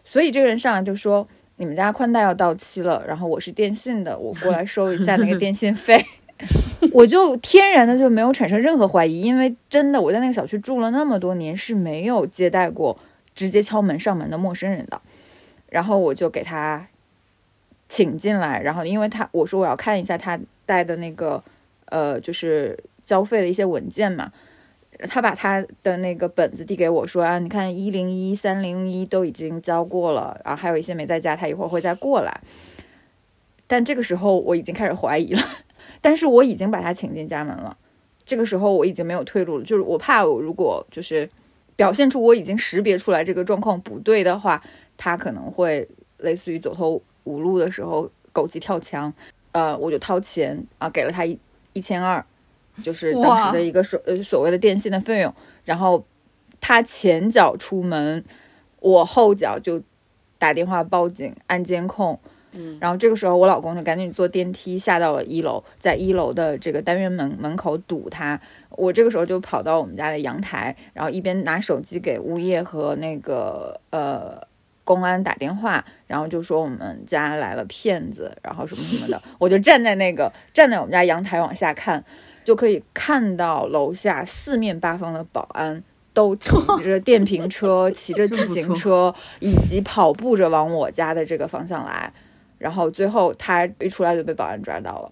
所以这个人上来就说：“你们家宽带要到期了，然后我是电信的，我过来收一下那个电信费。” *laughs* *laughs* 我就天然的就没有产生任何怀疑，因为真的我在那个小区住了那么多年，是没有接待过直接敲门上门的陌生人的。然后我就给他请进来，然后因为他我说我要看一下他带的那个呃就是交费的一些文件嘛，他把他的那个本子递给我说啊，你看一零一三零一都已经交过了，然后还有一些没在家，他一会儿会再过来。但这个时候我已经开始怀疑了。但是我已经把他请进家门了，这个时候我已经没有退路了，就是我怕我如果就是表现出我已经识别出来这个状况不对的话，他可能会类似于走投无路的时候狗急跳墙，呃，我就掏钱啊，给了他一一千二，就是当时的一个所呃所谓的电信的费用，然后他前脚出门，我后脚就打电话报警按监控。嗯然后这个时候，我老公就赶紧坐电梯下到了一楼，在一楼的这个单元门门口堵他。我这个时候就跑到我们家的阳台，然后一边拿手机给物业和那个呃公安打电话，然后就说我们家来了骗子，然后什么什么的。*laughs* 我就站在那个站在我们家阳台往下看，就可以看到楼下四面八方的保安都骑着电瓶车、骑着自行车，以及跑步着往我家的这个方向来。然后最后他一出来就被保安抓到了，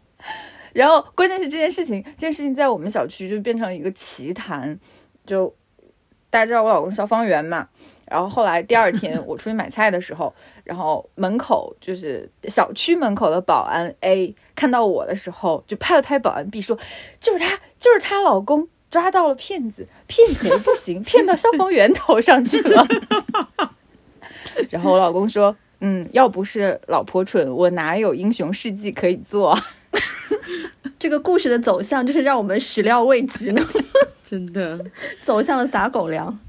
然后关键是这件事情，这件事情在我们小区就变成了一个奇谈，就大家知道我老公是消防员嘛，然后后来第二天我出去买菜的时候，然后门口就是小区门口的保安 A 看到我的时候，就拍了拍保安 B 说，就是他，就是她老公抓到了骗子，骗谁不行，骗到消防员头上去了，*laughs* 然后我老公说。嗯，要不是老婆蠢，我哪有英雄事迹可以做？*laughs* 这个故事的走向就是让我们始料未及呢，*laughs* 真的走向了撒狗粮。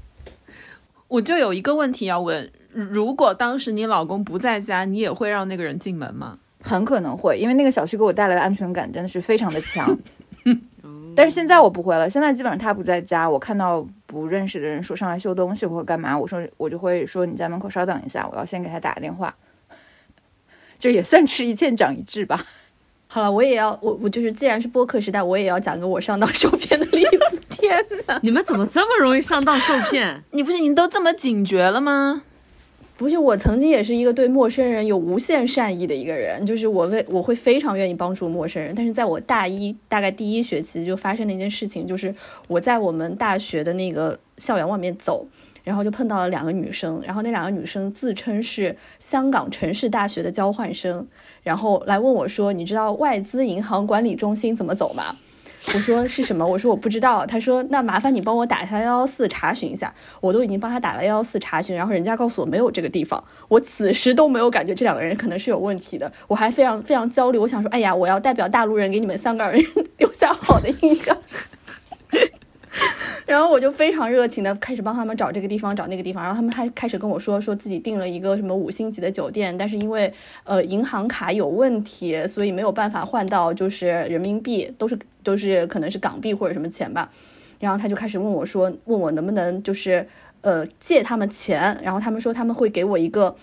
我就有一个问题要问：如果当时你老公不在家，你也会让那个人进门吗？很可能会，因为那个小区给我带来的安全感真的是非常的强。*laughs* 但是现在我不会了，现在基本上他不在家，我看到不认识的人说上来修东西或者干嘛，我说我就会说你在门口稍等一下，我要先给他打个电话，*laughs* 这也算吃一堑长一智吧。好了，我也要我我就是既然是播客时代，我也要讲个我上当受骗的例子。*laughs* 天哪，你们怎么这么容易上当受骗？你不是你都这么警觉了吗？不是我曾经也是一个对陌生人有无限善意的一个人，就是我为我会非常愿意帮助陌生人。但是在我大一大概第一学期就发生了一件事情，就是我在我们大学的那个校园外面走，然后就碰到了两个女生，然后那两个女生自称是香港城市大学的交换生，然后来问我说：“你知道外资银行管理中心怎么走吗？”我说是什么？我说我不知道。他说那麻烦你帮我打一下幺幺四查询一下。我都已经帮他打了幺幺四查询，然后人家告诉我没有这个地方。我此时都没有感觉这两个人可能是有问题的，我还非常非常焦虑。我想说，哎呀，我要代表大陆人给你们香港人 *laughs* 留下好的印象。*laughs* 然后我就非常热情的开始帮他们找这个地方，找那个地方。然后他们还开始跟我说，说自己订了一个什么五星级的酒店，但是因为呃银行卡有问题，所以没有办法换到就是人民币，都是都是可能是港币或者什么钱吧。然后他就开始问我说，问我能不能就是呃借他们钱，然后他们说他们会给我一个。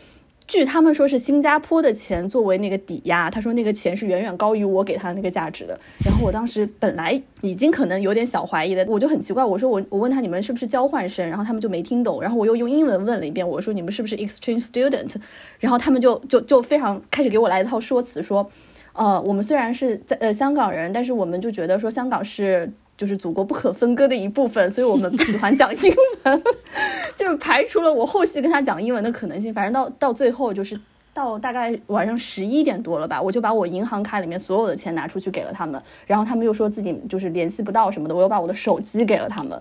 据他们说是新加坡的钱作为那个抵押，他说那个钱是远远高于我给他的那个价值的。然后我当时本来已经可能有点小怀疑的，我就很奇怪，我说我我问他你们是不是交换生，然后他们就没听懂。然后我又用英文问了一遍，我说你们是不是 exchange student，然后他们就就就非常开始给我来一套说辞，说，呃，我们虽然是在呃香港人，但是我们就觉得说香港是。就是祖国不可分割的一部分，所以我们喜欢讲英文，*laughs* 就是排除了我后续跟他讲英文的可能性。反正到到最后就是到大概晚上十一点多了吧，我就把我银行卡里面所有的钱拿出去给了他们，然后他们又说自己就是联系不到什么的，我又把我的手机给了他们，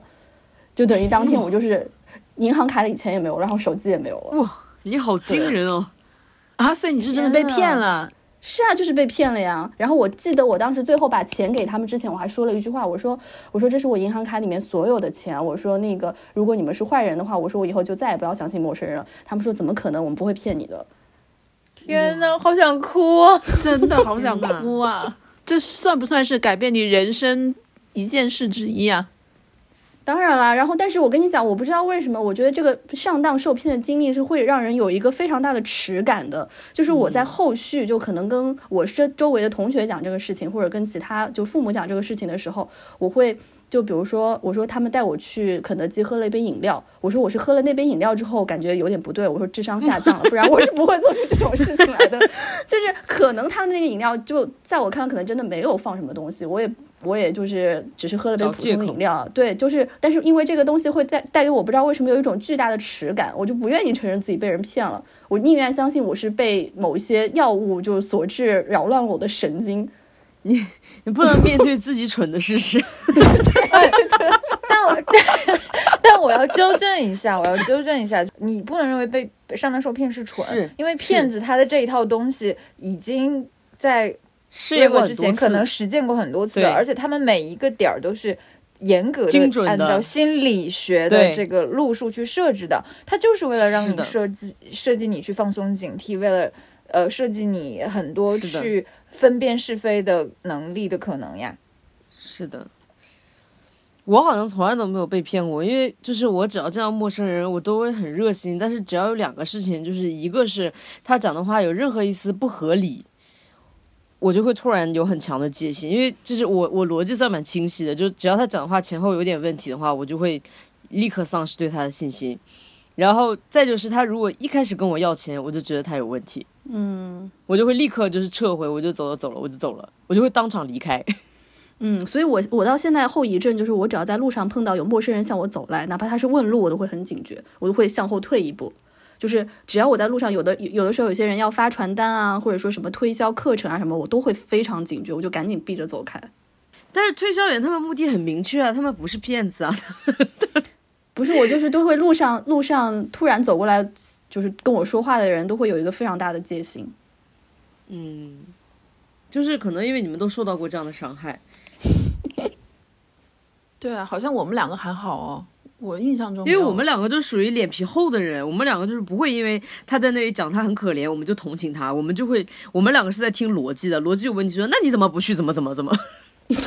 就等于当天我就是银行卡里钱也没有，然后手机也没有了。哇，你好惊人哦！啊，所以你是真的被骗了。是啊，就是被骗了呀。然后我记得我当时最后把钱给他们之前，我还说了一句话，我说我说这是我银行卡里面所有的钱，我说那个如果你们是坏人的话，我说我以后就再也不要相信陌生人了。他们说怎么可能，我们不会骗你的。天呐，好想哭啊！*laughs* 真的好想哭啊！这算不算是改变你人生一件事之一啊？当然啦，然后但是我跟你讲，我不知道为什么，我觉得这个上当受骗的经历是会让人有一个非常大的耻感的。就是我在后续就可能跟我是周围的同学讲这个事情，或者跟其他就父母讲这个事情的时候，我会就比如说我说他们带我去肯德基喝了一杯饮料，我说我是喝了那杯饮料之后感觉有点不对，我说智商下降了，不然我是不会做出这种事情来的。就是可能他们那个饮料就在我看来可能真的没有放什么东西，我也。我也就是只是喝了杯普通的饮料，对，就是，但是因为这个东西会带带给我不知道为什么有一种巨大的耻感，我就不愿意承认自己被人骗了，我宁愿相信我是被某一些药物就所致，扰乱了我的神经。你不能面对自己蠢的事实。*laughs* 但我 *laughs* 但我要纠正一下，我要纠正一下，你不能认为被上当受骗是蠢，是因为骗子他的这一套东西已经在试验过之前可能实践过很多次而且他们每一个点儿都是严格精准的按照心理学的这个路数去设置的，它就是为了让你设计设计你去放松警惕，为了呃设计你很多去分辨是非的能力的可能呀。是的。我好像从来都没有被骗过，因为就是我只要见到陌生人，我都会很热心。但是只要有两个事情，就是一个是他讲的话有任何一丝不合理，我就会突然有很强的戒心，因为就是我我逻辑算蛮清晰的，就只要他讲的话前后有点问题的话，我就会立刻丧失对他的信心。然后再就是他如果一开始跟我要钱，我就觉得他有问题，嗯我就会立刻就是撤回，我就走了走了，我就走了，我就会当场离开。*laughs* 嗯，所以我我到现在后遗症就是，我只要在路上碰到有陌生人向我走来，哪怕他是问路，我都会很警觉，我都会向后退一步。就是只要我在路上，有的有的时候有些人要发传单啊，或者说什么推销课程啊什么，我都会非常警觉，我就赶紧避着走开。但是推销员他们目的很明确啊，他们不是骗子啊。*laughs* 不是我就是都会路上路上突然走过来，就是跟我说话的人都会有一个非常大的戒心。嗯，就是可能因为你们都受到过这样的伤害。*laughs* 对啊，好像我们两个还好哦，我印象中因，为我们两个就属于脸皮厚的人，我们两个就是不会因为他在那里讲他很可怜，我们就同情他，我们就会，我们两个是在听逻辑的，逻辑有问题说，那你怎么不去？怎么怎么怎么？*laughs*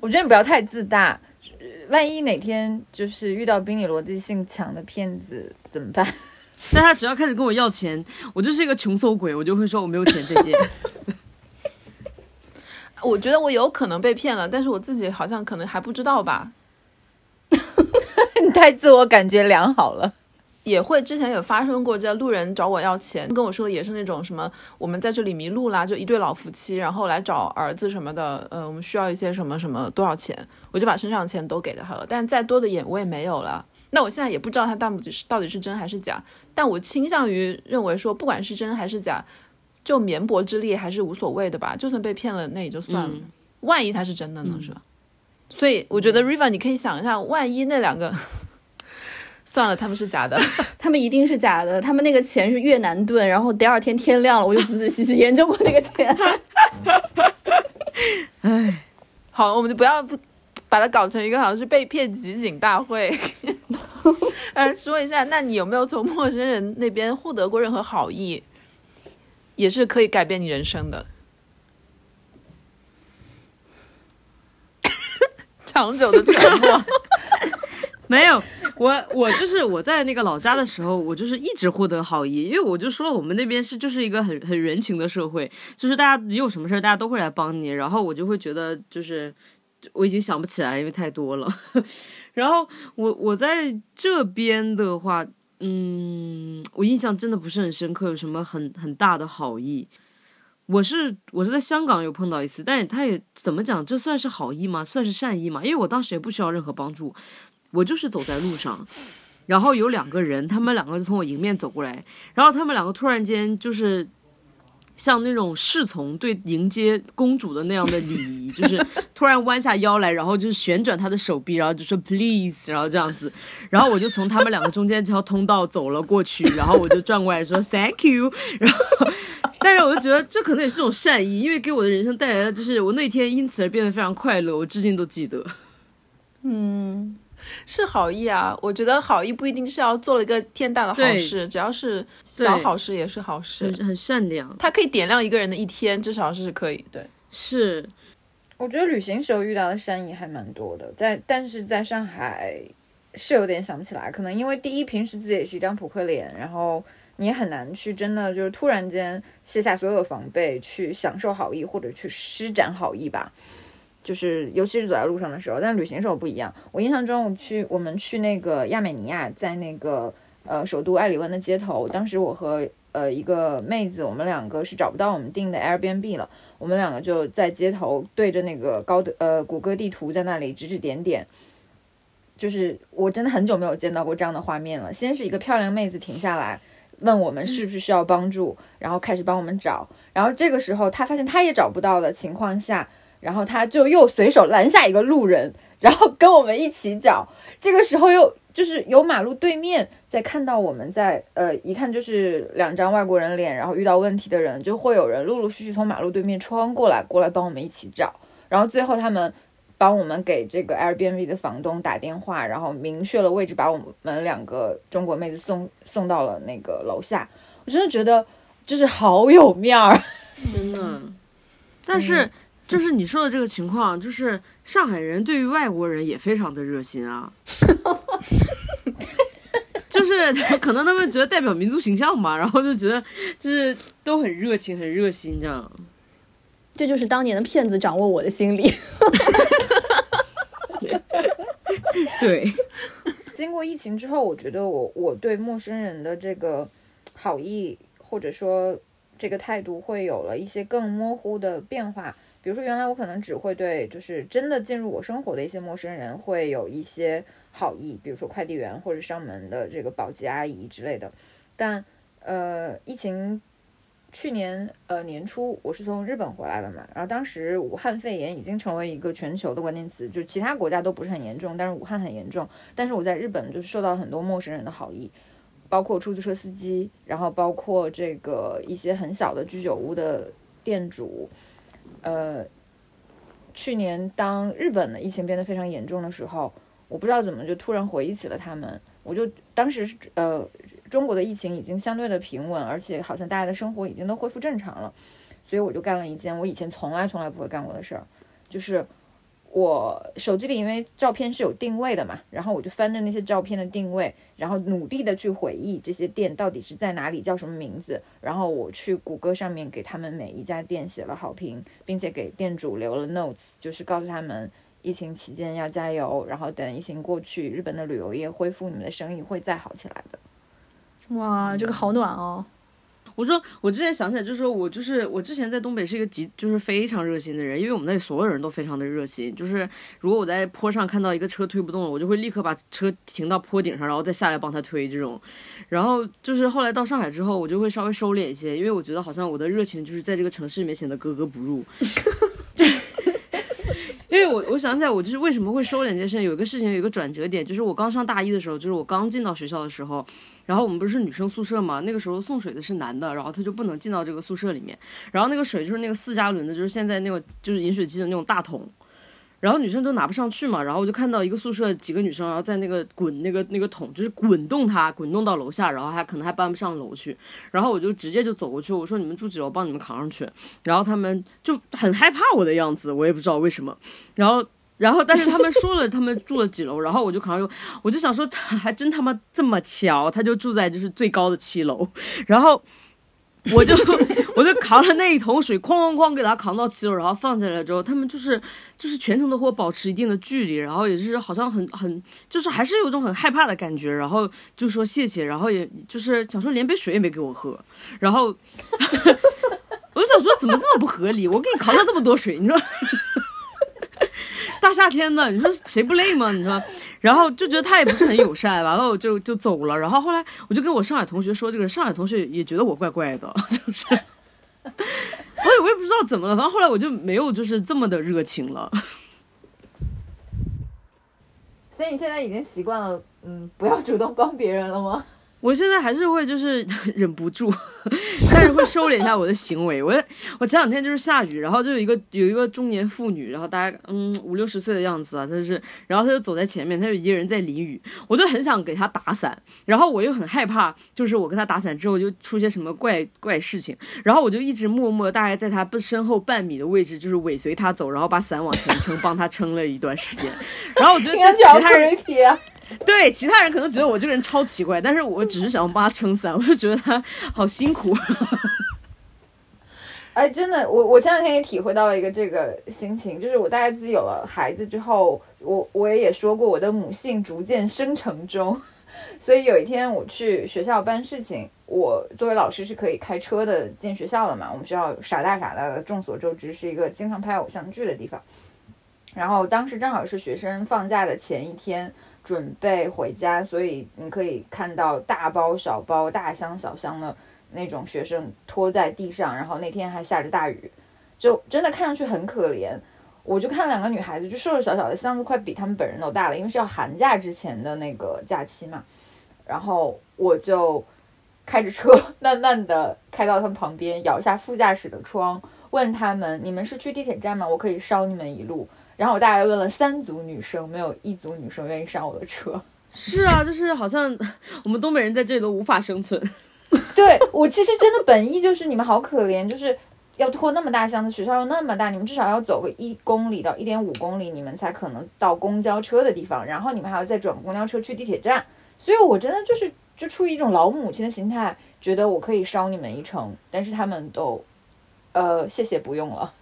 我觉得你不要太自大，呃万一哪天就是遇到比你逻辑性强的骗子怎么办？*laughs* 但他只要开始跟我要钱，我就是一个穷搜鬼，我就会说我没有钱再见。我觉得我有可能被骗了，但是我自己好像可能还不知道吧。*laughs* 你太自我感觉良好了。也会之前有发生过，这路人找我要钱，跟我说的也是那种什么，我们在这里迷路啦，就一对老夫妻，然后来找儿子什么的，呃，我们需要一些什么什么多少钱，我就把身上的钱都给了他了，但再多的也我也没有了。那我现在也不知道他到底是到底是真还是假，但我倾向于认为说，不管是真还是假，就绵薄之力还是无所谓的吧，就算被骗了那也就算了，嗯万一他是真的呢，是吧？所以我觉得 River，你可以想一下，万一那两个算了，他们是假的。*laughs* 他们一定是假的，他们那个钱是越南盾，然后第二天天亮了，我就仔仔细细研究过那个钱。*laughs* 好，我们就不要不把它搞成一个好像是被骗集锦大会。*laughs* 呃，说一下，那你有没有从陌生人那边获得过任何好意，也是可以改变你人生的？*laughs* 长久的沉默。*laughs* 没有，我我就是我在那个老家的时候，我就是一直获得好意，因为我就说，我们那边是就是一个很很人情的社会，就是大家你有什么事儿，大家都会来帮你，然后我就会觉得就是我已经想不起来，因为太多了。*laughs* 然后我我在这边的话，嗯，我印象真的不是很深刻，有什么很很大的好意。我是我是在香港有碰到一次，但他也怎么讲，这算是好意吗？算是善意吗？因为我当时也不需要任何帮助，我就是走在路上，然后有两个人，他们两个就从我迎面走过来，然后他们两个突然间就是。像那种侍从对迎接公主的那样的礼仪，就是 *laughs* 突然弯下腰来，然后就是旋转他的手臂，然后就说 please，然后这样子，然后我就从他们两个中间这条通道走了过去，然后我就转过来说 thank you，然后，但是我就觉得这可能也是种善意，因为给我的人生带来的就是我那天因此而变得非常快乐，我至今都记得。嗯，是好意啊，我觉得好意不一定是要做了一个天大的好事，只要是小好事也是好事很。很善良，它可以点亮一个人的一天，至少是可以。对，是我觉得旅行时候遇到的善意还蛮多的，在但是在上海是有点想不起来，可能因为第一平时自己也是一张扑克脸，然后你也很难去真的就是突然间卸下所有的防备，去享受好意或者去施展好意吧。就是尤其是走在路上的时候，但旅行时候不一样。我印象中，我去我们去那个亚美尼亚，在那个呃首都埃里温的街头，当时我和呃一个妹子，我们两个是找不到我们订的 Airbnb 了，我们两个就在街头对着那个高德呃谷歌地图在那里指指点点。就是我真的很久没有见到过这样的画面了。先是一个漂亮妹子停下来问我们是不是需要帮助，然后开始帮我们找。然后这个时候她发现她也找不到的情况下，然后他就又随手拦下一个路人，*laughs* 然后跟我们一起找。这个时候又就是有马路对面在看到我们在呃，一看就是两张外国人脸，然后遇到问题的人，就会有人陆陆续续从马路对面穿过来，过来帮我们一起找。然后最后他们帮我们给这个 Airbnb 的房东打电话，然后明确了位置，把我们两个中国妹子送送到了那个楼下。我真的觉得就是好有面儿。*laughs* 真的。但是就是你说的这个情况，就是上海人对于外国人也非常的热心啊。*laughs* 就是可能他们觉得代表民族形象嘛，然后就觉得就是都很热情、很热心这样。这就是当年的骗子掌握我的心理。*laughs* 对，*laughs* 经过疫情之后，我觉得我我对陌生人的这个好意或者说这个态度会有了一些更模糊的变化。比如说，原来我可能只会对就是真的进入我生活的一些陌生人会有一些好意，比如说快递员或者上门的这个保洁阿姨之类的。但呃，疫情去年呃年初我是从日本回来的嘛，然后当时武汉肺炎已经成为一个全球的关键词，就是其他国家都不是很严重，但是武汉很严重。但是我在日本就是受到很多陌生人的好意，包括出租车司机，然后包括这个一些很小的居酒屋的店主，呃，去年当日本的疫情变得非常严重的时候，我不知道怎么就突然回忆起了他们，我就当时是呃。中国的疫情已经相对的平稳，而且好像大家的生活已经都恢复正常了，所以我就干了一件我以前从来从来不会干过的事儿，就是我手机里因为照片是有定位的嘛，然后我就翻着那些照片的定位，然后努力的去回忆这些店到底是在哪里，叫什么名字，然后我去谷歌上面给他们每一家店写了好评，并且给店主留了 notes，就是告诉他们疫情期间要加油，然后等疫情过去，日本的旅游业恢复，你们的生意会再好起来的。哇，这个好暖哦！我说我之前想起来，就是说我就是我之前在东北是一个极就是非常热心的人，因为我们那里所有人都非常的热心。就是如果我在坡上看到一个车推不动了，我就会立刻把车停到坡顶上，然后再下来帮他推这种。然后就是后来到上海之后，我就会稍微收敛一些，因为我觉得好像我的热情就是在这个城市里面显得格格不入。*laughs* 因为我我想起来，我就是为什么会收敛这件事情，有一个事情有一个转折点，就是我刚上大一的时候，就是我刚进到学校的时候，然后我们不是女生宿舍嘛，那个时候送水的是男的，然后他就不能进到这个宿舍里面，然后那个水就是那个四加仑的，就是现在那个就是饮水机的那种大桶，然后女生都拿不上去嘛，然后我就看到一个宿舍几个女生，然后在那个滚那个那个桶，就是滚动它，滚动到楼下，然后还可能还搬不上楼去，然后我就直接就走过去，我说你们住几楼，我帮你们扛上去，然后他们就很害怕我的样子，我也不知道为什么，然后。然后，但是他们说了他们住了几楼，然后我就扛上，我就想说，*laughs* 还真他妈这么巧，他就住在就是最高的七楼，然后我就 *laughs* 我就扛了那一桶水，哐哐哐给他扛到七楼，然后放下来之后，他们就是就是全程都和我保持一定的距离，然后也是好像很很就是还是有一种很害怕的感觉，然后就说谢谢，然后也就是想说连杯水也没给我喝，然后 *laughs* 我就想说怎么这么不合理？我给你扛了这么多水，你说大夏天的，*laughs* 你说谁不累吗？你说，然后就觉得他也不是很友善，*laughs* 完了我就就走了。然后后来我就跟我上海同学说这个，上海同学也觉得我怪怪的，*laughs* 就是我也我也不知道怎么了，反正后来我就没有就是这么的热情了。所以你现在已经习惯了，嗯，不要主动帮别人了吗？我现在还是会就是 *laughs* 忍不住，*laughs* 但是会收敛一下我的行为。我我前两天就是下雨，然后就有一个有一个中年妇女，然后大概嗯五六十岁的样子啊，就是然后她就走在前面，她就一个人在淋雨，我就很想给她打伞，然后我又很害怕，就是我跟她打伞之后就出些什么怪怪事情，然后我就一直默默大概在她身后半米的位置，就是尾随她走，然后把伞往前撑，帮她撑了一段时间。然后我觉得 *laughs* 其他人。*laughs* 对其他人可能觉得我这个人超奇怪，但是我只是想帮他撑伞，*laughs* 我就觉得他好辛苦。*laughs* 哎，真的，我我前两天也体会到了一个这个心情，就是我大概自己有了孩子之后，我我也也说过我的母性逐渐生成中，所以有一天我去学校办事情，我作为老师是可以开车的进学校的嘛，我们学校傻大傻大的，众所周知是一个经常拍偶像剧的地方，然后当时正好是学生放假的前一天。准备回家，所以你可以看到大包小包、大箱小箱的那种学生拖在地上，然后那天还下着大雨，就真的看上去很可怜。我就看两个女孩子，就瘦瘦小小的箱子，快比他们本人都大了，因为是要寒假之前的那个假期嘛。然后我就开着车，慢慢的开到他们旁边，摇下副驾驶的窗，问他们：“你们是去地铁站吗？我可以捎你们一路。”然后我大概问了三组女生，没有一组女生愿意上我的车。是啊，就是好像我们东北人在这里都无法生存。*laughs* 对我其实真的本意就是你们好可怜，就是要拖那么大箱子，学校又那么大，你们至少要走个一公里到一点五公里，你们才可能到公交车的地方，然后你们还要再转公交车去地铁站。所以我真的就是就出于一种老母亲的心态，觉得我可以捎你们一程，但是他们都，呃，谢谢不用了。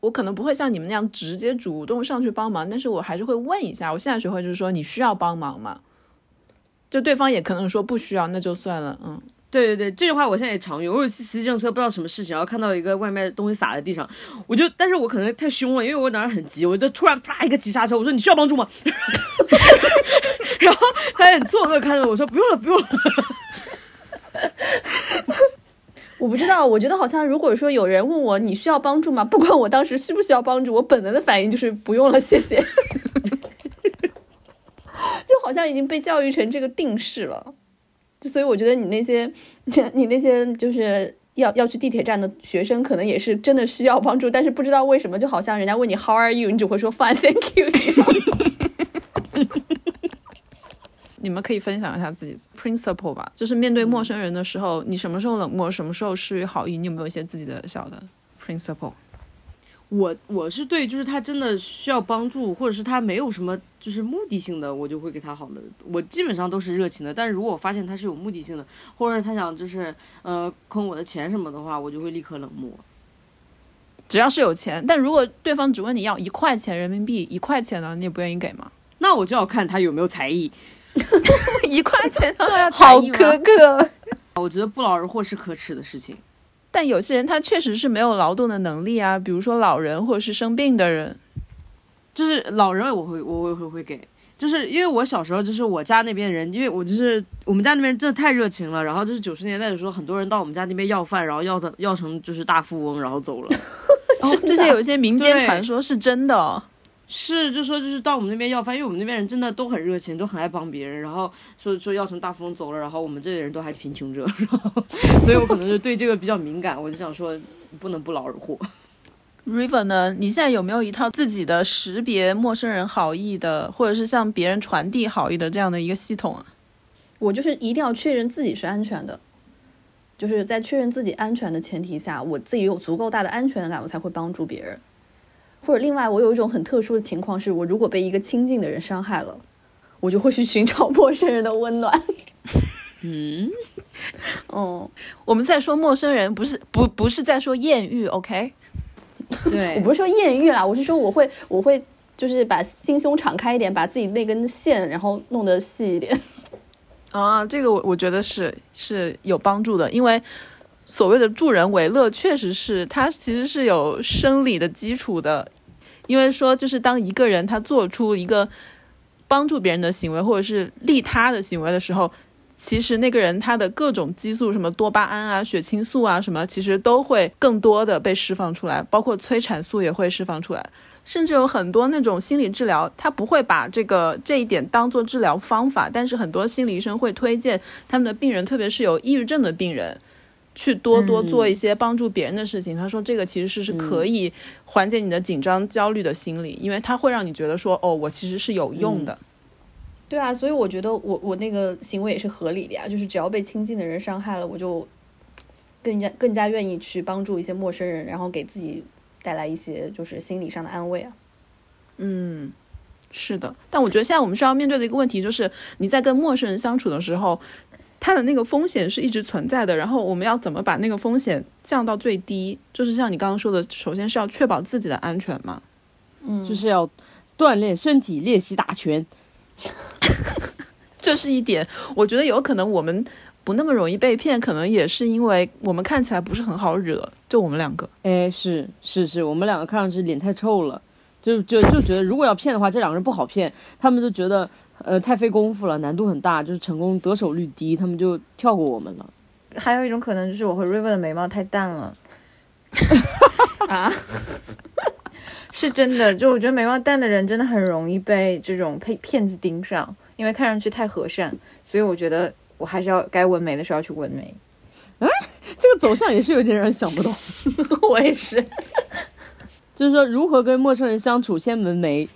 我可能不会像你们那样直接主动上去帮忙，但是我还是会问一下。我现在学会就是说，你需要帮忙吗？就对方也可能说不需要，那就算了。嗯，对对对，这句话我现在也常用。我有次骑自行车不知道什么事情，然后看到一个外卖的东西洒在地上，我就，但是我可能太凶了，因为我当时很急，我就突然啪一个急刹车，我说你需要帮助吗？*laughs* 然后他很错愕看着我说不用了，不用了。*laughs* 我不知道，我觉得好像如果说有人问我你需要帮助吗？*laughs* 不管我当时需不需要帮助，我本能的反应就是不用了，谢谢。*laughs* 就好像已经被教育成这个定式了，所以我觉得你那些 *laughs* 你那些就是要要去地铁站的学生，可能也是真的需要帮助，但是不知道为什么，就好像人家问你 How are you，你只会说 Fine, thank you。你们可以分享一下自己 principle 吧，就是面对陌生人的时候，你什么时候冷漠，什么时候施于好意，你有没有一些自己的小的 principle？我我是对，就是他真的需要帮助，或者是他没有什么就是目的性的，我就会给他好的。我基本上都是热情的，但是如果我发现他是有目的性的，或者他想就是呃坑我的钱什么的话，我就会立刻冷漠。只要是有钱，但如果对方只问你要一块钱人民币，一块钱呢，你也不愿意给吗？那我就要看他有没有才艺。*laughs* 一块钱 *laughs* 都要好苛刻，我觉得不劳而获是可耻的事情。但有些人他确实是没有劳动的能力啊，比如说老人或者是生病的人，就是老人我会我会会给，就是因为我小时候就是我家那边人，因为我就是我们家那边真的太热情了，然后就是九十年代的时候，很多人到我们家那边要饭，然后要的要成就是大富翁，然后走了。*laughs* 这些有一些民间传说是真的。是，就说就是到我们那边要饭，因为我们那边人真的都很热情，都很爱帮别人。然后说说要成大富翁走了，然后我们这里人都还贫穷着，然后所以我可能就对这个比较敏感，我就想说不能不劳而获。River 呢？你现在有没有一套自己的识别陌生人好意的，或者是向别人传递好意的这样的一个系统啊？我就是一定要确认自己是安全的，就是在确认自己安全的前提下，我自己有足够大的安全感，我才会帮助别人。或者另外，我有一种很特殊的情况，是我如果被一个亲近的人伤害了，我就会去寻找 *laughs* 陌生人的温暖。嗯，哦，我们在说陌生人，不是不不是在说艳遇，OK？对，*laughs* 我不是说艳遇啦，我是说我会我会就是把心胸敞开一点，把自己那根线然后弄得细一点。*laughs* 啊，这个我我觉得是是有帮助的，因为所谓的助人为乐，确实是它其实是有生理的基础的，因为说就是当一个人他做出一个帮助别人的行为，或者是利他的行为的时候，其实那个人他的各种激素，什么多巴胺啊、血清素啊什么，其实都会更多的被释放出来，包括催产素也会释放出来。甚至有很多那种心理治疗，他不会把这个这一点当做治疗方法，但是很多心理医生会推荐他们的病人，特别是有抑郁症的病人，去多多做一些帮助别人的事情。他说这个其实是是可以缓解你的紧张、焦虑的心理，因为它会让你觉得说，哦，我其实是有用的。对啊，所以我觉得我我那个行为也是合理的呀，就是只要被亲近的人伤害了，我就更加更加愿意去帮助一些陌生人，然后给自己。带来一些就是心理上的安慰啊，嗯，是的，但我觉得现在我们需要面对的一个问题就是，你在跟陌生人相处的时候，他的那个风险是一直存在的。然后我们要怎么把那个风险降到最低？就是像你刚刚说的，首先是要确保自己的安全嘛，嗯，就是要锻炼身体，练习打拳，*laughs* 这是一点。我觉得有可能我们。不那么容易被骗，可能也是因为我们看起来不是很好惹，就我们两个。哎，是是是，我们两个看上去脸太臭了，就就就觉得如果要骗的话，这两个人不好骗，他们就觉得呃太费功夫了，难度很大，就是成功得手率低，他们就跳过我们了。还有一种可能就是我和 River 的眉毛太淡了，*laughs* 啊，*laughs* 是真的，就我觉得眉毛淡的人真的很容易被这种骗骗子盯上，因为看上去太和善，所以我觉得。我还是要该纹眉的时候要去纹眉，哎，这个走向也是有点让人想不懂。*laughs* 我也是，就是说如何跟陌生人相处，先纹眉。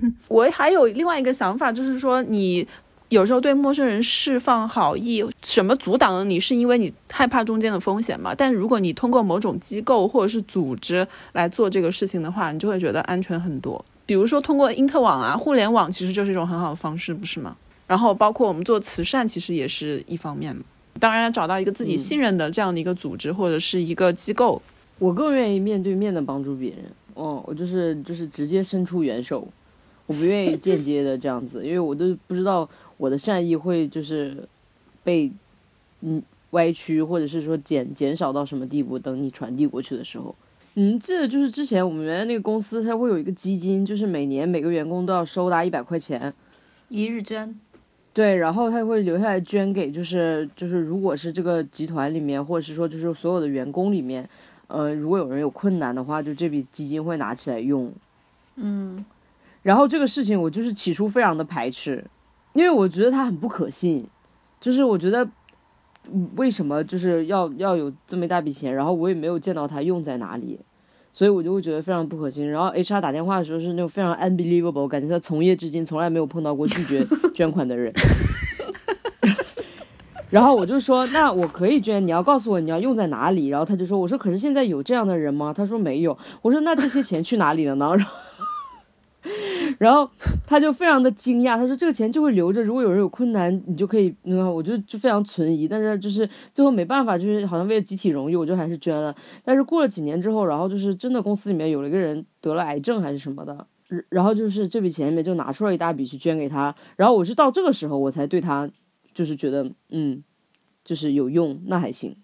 *laughs* 我还有另外一个想法，就是说你有时候对陌生人释放好意，什么阻挡了你？是因为你害怕中间的风险嘛？但如果你通过某种机构或者是组织来做这个事情的话，你就会觉得安全很多。比如说通过因特网啊，互联网其实就是一种很好的方式，不是吗？然后包括我们做慈善，其实也是一方面嘛。当然要找到一个自己信任的这样的一个组织或者是一个机构。我更愿意面对面的帮助别人。哦，我就是就是直接伸出援手，我不愿意间接的这样子，因为我都不知道我的善意会就是被嗯歪曲或者是说减减少到什么地步。等你传递过去的时候，嗯，这就是之前我们原来那个公司它会有一个基金，就是每年每个员工都要收达一百块钱，一日捐。对，然后他会留下来捐给，就是就是，如果是这个集团里面，或者是说就是所有的员工里面，呃，如果有人有困难的话，就这笔基金会拿起来用。嗯，然后这个事情我就是起初非常的排斥，因为我觉得它很不可信，就是我觉得为什么就是要要有这么一大笔钱，然后我也没有见到它用在哪里。所以我就会觉得非常不可信。然后 HR 打电话的时候是那种非常 unbelievable，感觉他从业至今从来没有碰到过拒绝 *laughs* 捐款的人。*laughs* 然后我就说，那我可以捐，你要告诉我你要用在哪里。然后他就说，我说可是现在有这样的人吗？他说没有。我说那这些钱去哪里了呢？然后。然后他就非常的惊讶，他说这个钱就会留着，如果有人有困难，你就可以。那我就就非常存疑，但是就是最后没办法，就是好像为了集体荣誉，我就还是捐了。但是过了几年之后，然后就是真的公司里面有了一个人得了癌症还是什么的，然后就是这笔钱里面就拿出了一大笔去捐给他。然后我是到这个时候我才对他就是觉得嗯，就是有用，那还行。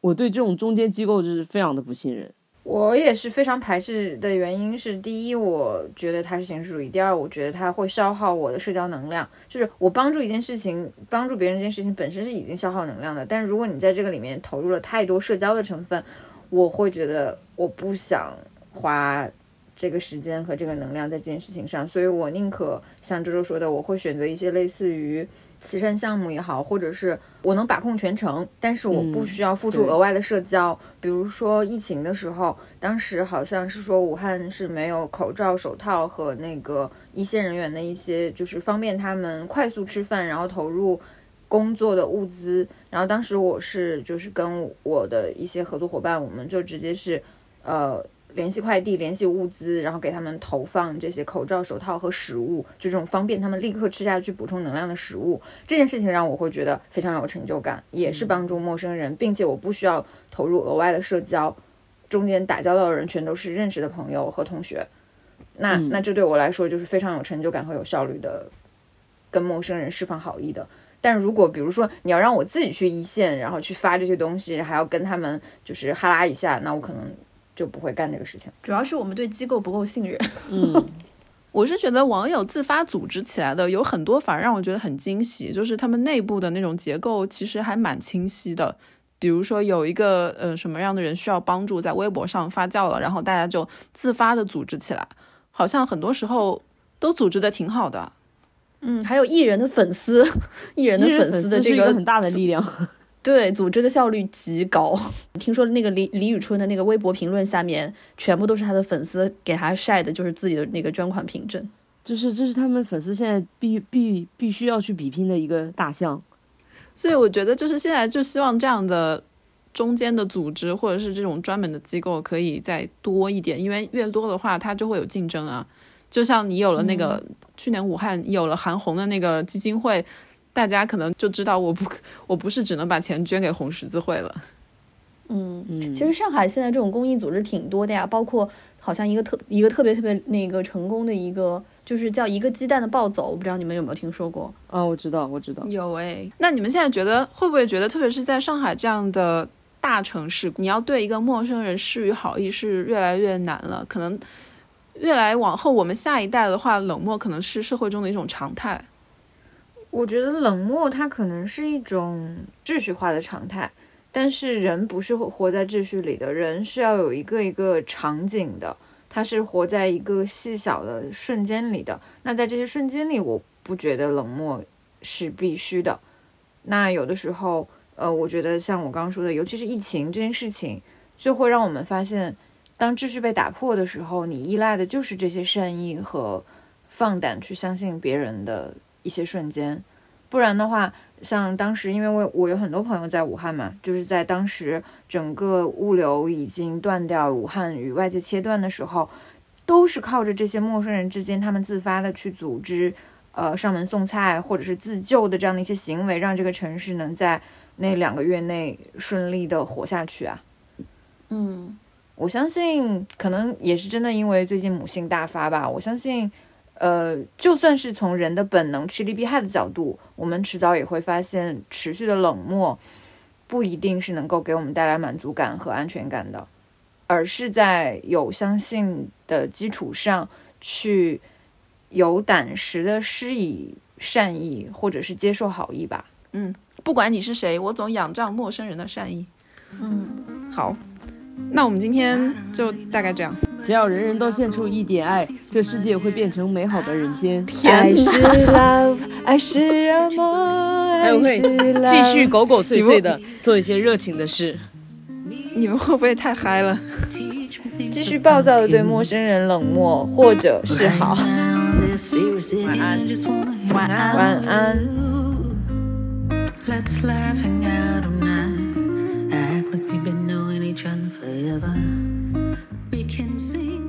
我对这种中间机构就是非常的不信任。我也是非常排斥的原因是，第一，我觉得它是形式主义；第二，我觉得它会消耗我的社交能量。就是我帮助一件事情，帮助别人这件事情本身是已经消耗能量的，但如果你在这个里面投入了太多社交的成分，我会觉得我不想花这个时间和这个能量在这件事情上，所以我宁可像周周说的，我会选择一些类似于。慈善项目也好，或者是我能把控全程，但是我不需要付出额外的社交。比如说疫情的时候，当时好像是说武汉是没有口罩、手套和那个一线人员的一些，就是方便他们快速吃饭，然后投入工作的物资。然后当时我是就是跟我的一些合作伙伴，我们就直接是，呃。联系快递，联系物资，然后给他们投放这些口罩、手套和食物，就这种方便他们立刻吃下去补充能量的食物。这件事情让我会觉得非常有成就感，也是帮助陌生人，并且我不需要投入额外的社交，中间打交道的人全都是认识的朋友和同学。那那这对我来说就是非常有成就感和有效率的，跟陌生人释放好意的。但如果比如说你要让我自己去一线，然后去发这些东西，还要跟他们就是哈拉一下，那我可能就不会干这个事情。主要是我们对机构不够信任。*laughs* 嗯，我是觉得网友自发组织起来的有很多，反而让我觉得很惊喜，就是他们内部的那种结构其实还蛮清晰的。比如说有一个呃什么样的人需要帮助，在微博上发酵了，然后大家就自发的组织起来，好像很多时候都组织的挺好的。嗯，还有艺人的粉丝，*laughs* 艺人的粉丝的这是一个很大的力量。对组织的效率极高。*laughs* 听说那个李李宇春的那个微博评论下面，全部都是他的粉丝给他晒的，就是自己的那个捐款凭证。就是这是他们粉丝现在必必必须要去比拼的一个大项。所以我觉得就是现在就希望这样的中间的组织或者是这种专门的机构可以再多一点，因为越多的话，它就会有竞争啊。就像你有了那个、去年武汉有了韩红的那个基金会，大家可能就知道我不 *laughs* 我不是只能把钱捐给红十字会了。嗯，嗯，其实上海现在这种公益组织挺多的呀，包括好像一个特一个特别特别那个成功的一个，就是叫一个鸡蛋的暴走，我不知道你们有没有听说过？啊，我知道，我知道。有哎，那你们现在觉得会不会觉得，特别是在上海这样的大城市，你要对一个陌生人施予好意是越来越难了？可能越来往后，我们下一代的话，冷漠可能是社会中的一种常态。我觉得冷漠它可能是一种秩序化的常态，但是人不是活在秩序里的，人是要有一个一个场景的，他是活在一个细小的瞬间里的。那在这些瞬间里，我不觉得冷漠是必须的。那有的时候，呃，我觉得像我刚刚说的，尤其是疫情这件事情，就会让我们发现，当秩序被打破的时候，你依赖的就是这些善意和放胆去相信别人的一些瞬间。不然的话，像当时，因为我我有很多朋友在武汉嘛，就是在当时整个物流已经断掉，武汉与外界切断的时候，都是靠着这些陌生人之间他们自发的去组织，呃，上门送菜或者是自救的这样的一些行为，让这个城市能在那两个月内顺利的活下去啊。嗯，我相信，可能也是真的，因为最近母性大发吧。我相信，呃，就算是从人的本能趋利避害的角度，我们迟早也会发现，持续的冷漠不一定是能够给我们带来满足感和安全感的，而是在有相信的基础上去有胆识的施以善意，或者是接受好意吧。嗯不管你是谁，我总仰仗陌生人的善意。嗯，好，那我们今天就大概这样。只要人人都献出一点爱，这世界会变成美好的人间。爱是 love，爱是热梦，还有会爱是 love 继续狗狗碎碎的做一些热情的事。你们会不会太嗨了？继续暴躁的对陌生人冷漠，或者是好。晚安。晚安。Let's laugh, Act like we've been knowing each other forever. We can sing.